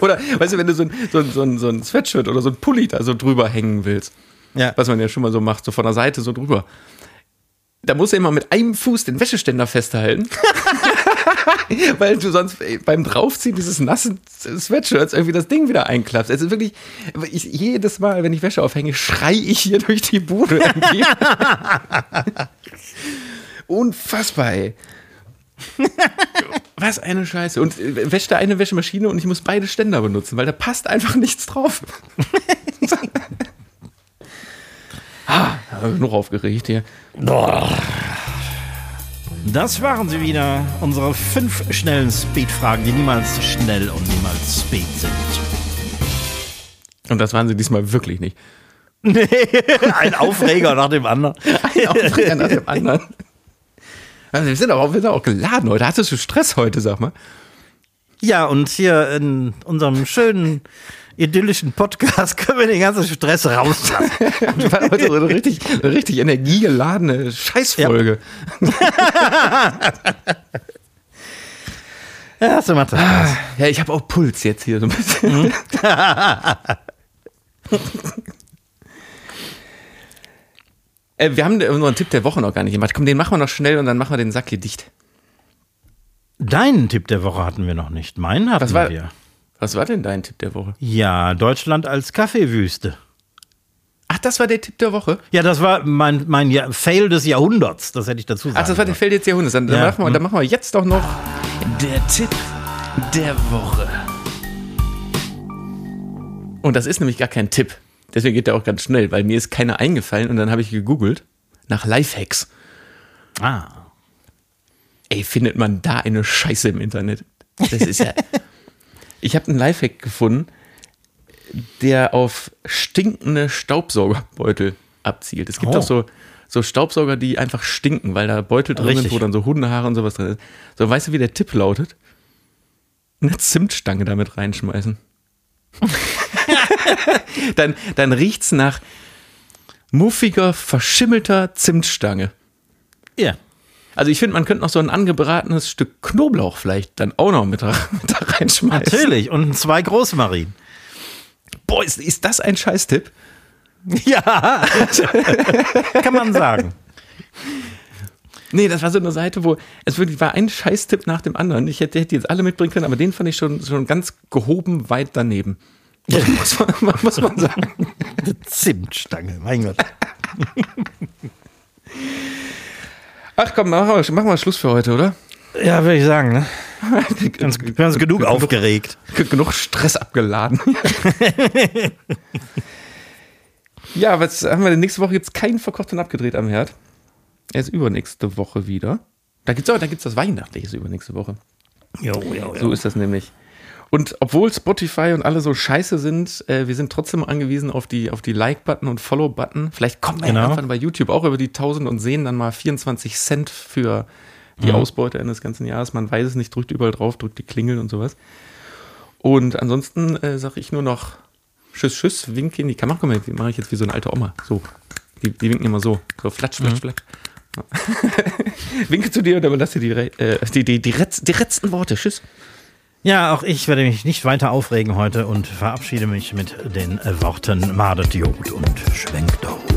oder, weißt du, wenn du so ein, so, ein, so, ein, so ein Sweatshirt oder so ein Pulli da so drüber hängen willst, Ja. was man ja schon mal so macht, so von der Seite so drüber. Da musst du immer mit einem Fuß den Wäscheständer festhalten. *laughs* *laughs* Weil du sonst beim Draufziehen dieses nassen Sweatshirts irgendwie das Ding wieder einklappst. Also wirklich, ich, jedes Mal, wenn ich Wäsche aufhänge, schrei ich hier durch die Bude. *laughs* Unfassbar, ey. *laughs* Was eine Scheiße. Und äh, wäscht da eine Wäschemaschine und ich muss beide Ständer benutzen, weil da passt einfach nichts drauf. ah, genug aufgeregt hier. Das waren sie wieder, unsere fünf schnellen Speed-Fragen, die niemals schnell und niemals speed sind. Und das waren sie diesmal wirklich nicht. Ein Aufreger nach dem anderen. Ein Aufreger nach dem anderen. Also wir sind aber auch, wir sind auch geladen heute. Hattest du Stress heute, sag mal? Ja, und hier in unserem schönen, idyllischen Podcast *laughs* können wir den ganzen Stress rauslassen. *laughs* Das war heute so eine *laughs* richtig, eine richtig energiegeladene Scheißfolge. Ja, hast du mal Spaß. Ja, ich habe auch Puls jetzt hier so ein bisschen. äh, wir haben unseren Tipp der Woche noch gar nicht gemacht. Komm, den machen wir noch schnell und dann machen wir den Sack hier dicht. Deinen Tipp der Woche hatten wir noch nicht. Meinen hatten war- wir. Was war denn dein Tipp der Woche? Ja, Deutschland als Kaffeewüste. Ach, das war der Tipp der Woche? Ja, das war mein, mein ja Fail des Jahrhunderts. Das hätte ich dazu sagen Ach, das war der. Feld jetzt Jahrhunderts. Dann, dann, Ja, machen wir, hm. dann machen wir jetzt doch noch der Tipp der Woche. Und das ist nämlich gar kein Tipp. Deswegen geht der auch ganz schnell, weil mir ist keiner eingefallen und dann habe ich gegoogelt nach Lifehacks. Ah. Ey, findet man da eine Scheiße im Internet? Das ist ja. *laughs* ich habe einen Lifehack gefunden, der auf stinkende Staubsaugerbeutel abzielt. Es gibt Oh. auch so, so Staubsauger, die einfach stinken, weil da Beutel drin sind, Richtig. wo dann so Hundehaare und sowas drin ist. So, weißt du, wie der Tipp lautet? Eine Zimtstange damit reinschmeißen. *laughs* dann, dann riecht's nach muffiger, verschimmelter Zimtstange. Ja. Also ich finde, man könnte noch so ein angebratenes Stück Knoblauch vielleicht dann auch noch mit, *laughs* mit da reinschmeißen. Natürlich. Und zwei Großmarien. Boah, ist, ist das ein Scheißtipp? *laughs* Ja. Kann man sagen. Nee, das war so eine Seite, wo es wirklich war ein Scheißtipp nach dem anderen. Ich hätte, hätte jetzt alle mitbringen können, aber den fand ich schon, schon ganz gehoben weit daneben. *laughs* Muss man, muss man sagen. Eine Zimtstange, mein Gott. Ach komm, machen wir, machen wir Schluss für heute, oder? Ja, würde ich sagen, ne? *laughs* Ganz, ganz genug aufgeregt. Genug Stress abgeladen. *laughs* ja, was haben wir denn? Nächste Woche jetzt keinen verkocht und abgedreht am Herd. Erst übernächste Woche wieder. Da gibt's auch, da gibt's das Weihnachtliche übernächste Woche. Jo, jo, So ist das nämlich. Und obwohl Spotify und alle so scheiße sind, äh, wir sind trotzdem angewiesen auf die, auf die Like-Button und Follow-Button. Vielleicht kommen wir Genau. ja irgendwann bei YouTube auch über die 1000 und sehen dann mal 24 Cent für die Ausbeute eines ganzen Jahres. Man weiß es nicht, drückt überall drauf, drückt die Klingel und sowas. Und ansonsten äh, sage ich nur noch Tschüss, Tschüss, winke in die Kamera. Mal, die mache ich jetzt wie so eine alte Oma. So. Die, die winken immer so. So, flatsch, flatsch, flatsch. *laughs* Winke zu dir und dann lass dir die, äh, die, die, die, Retz, die letzten Worte. Tschüss. Ja, auch ich werde mich nicht weiter aufregen heute und verabschiede mich mit den Worten Madet Jod und schwenkt auf.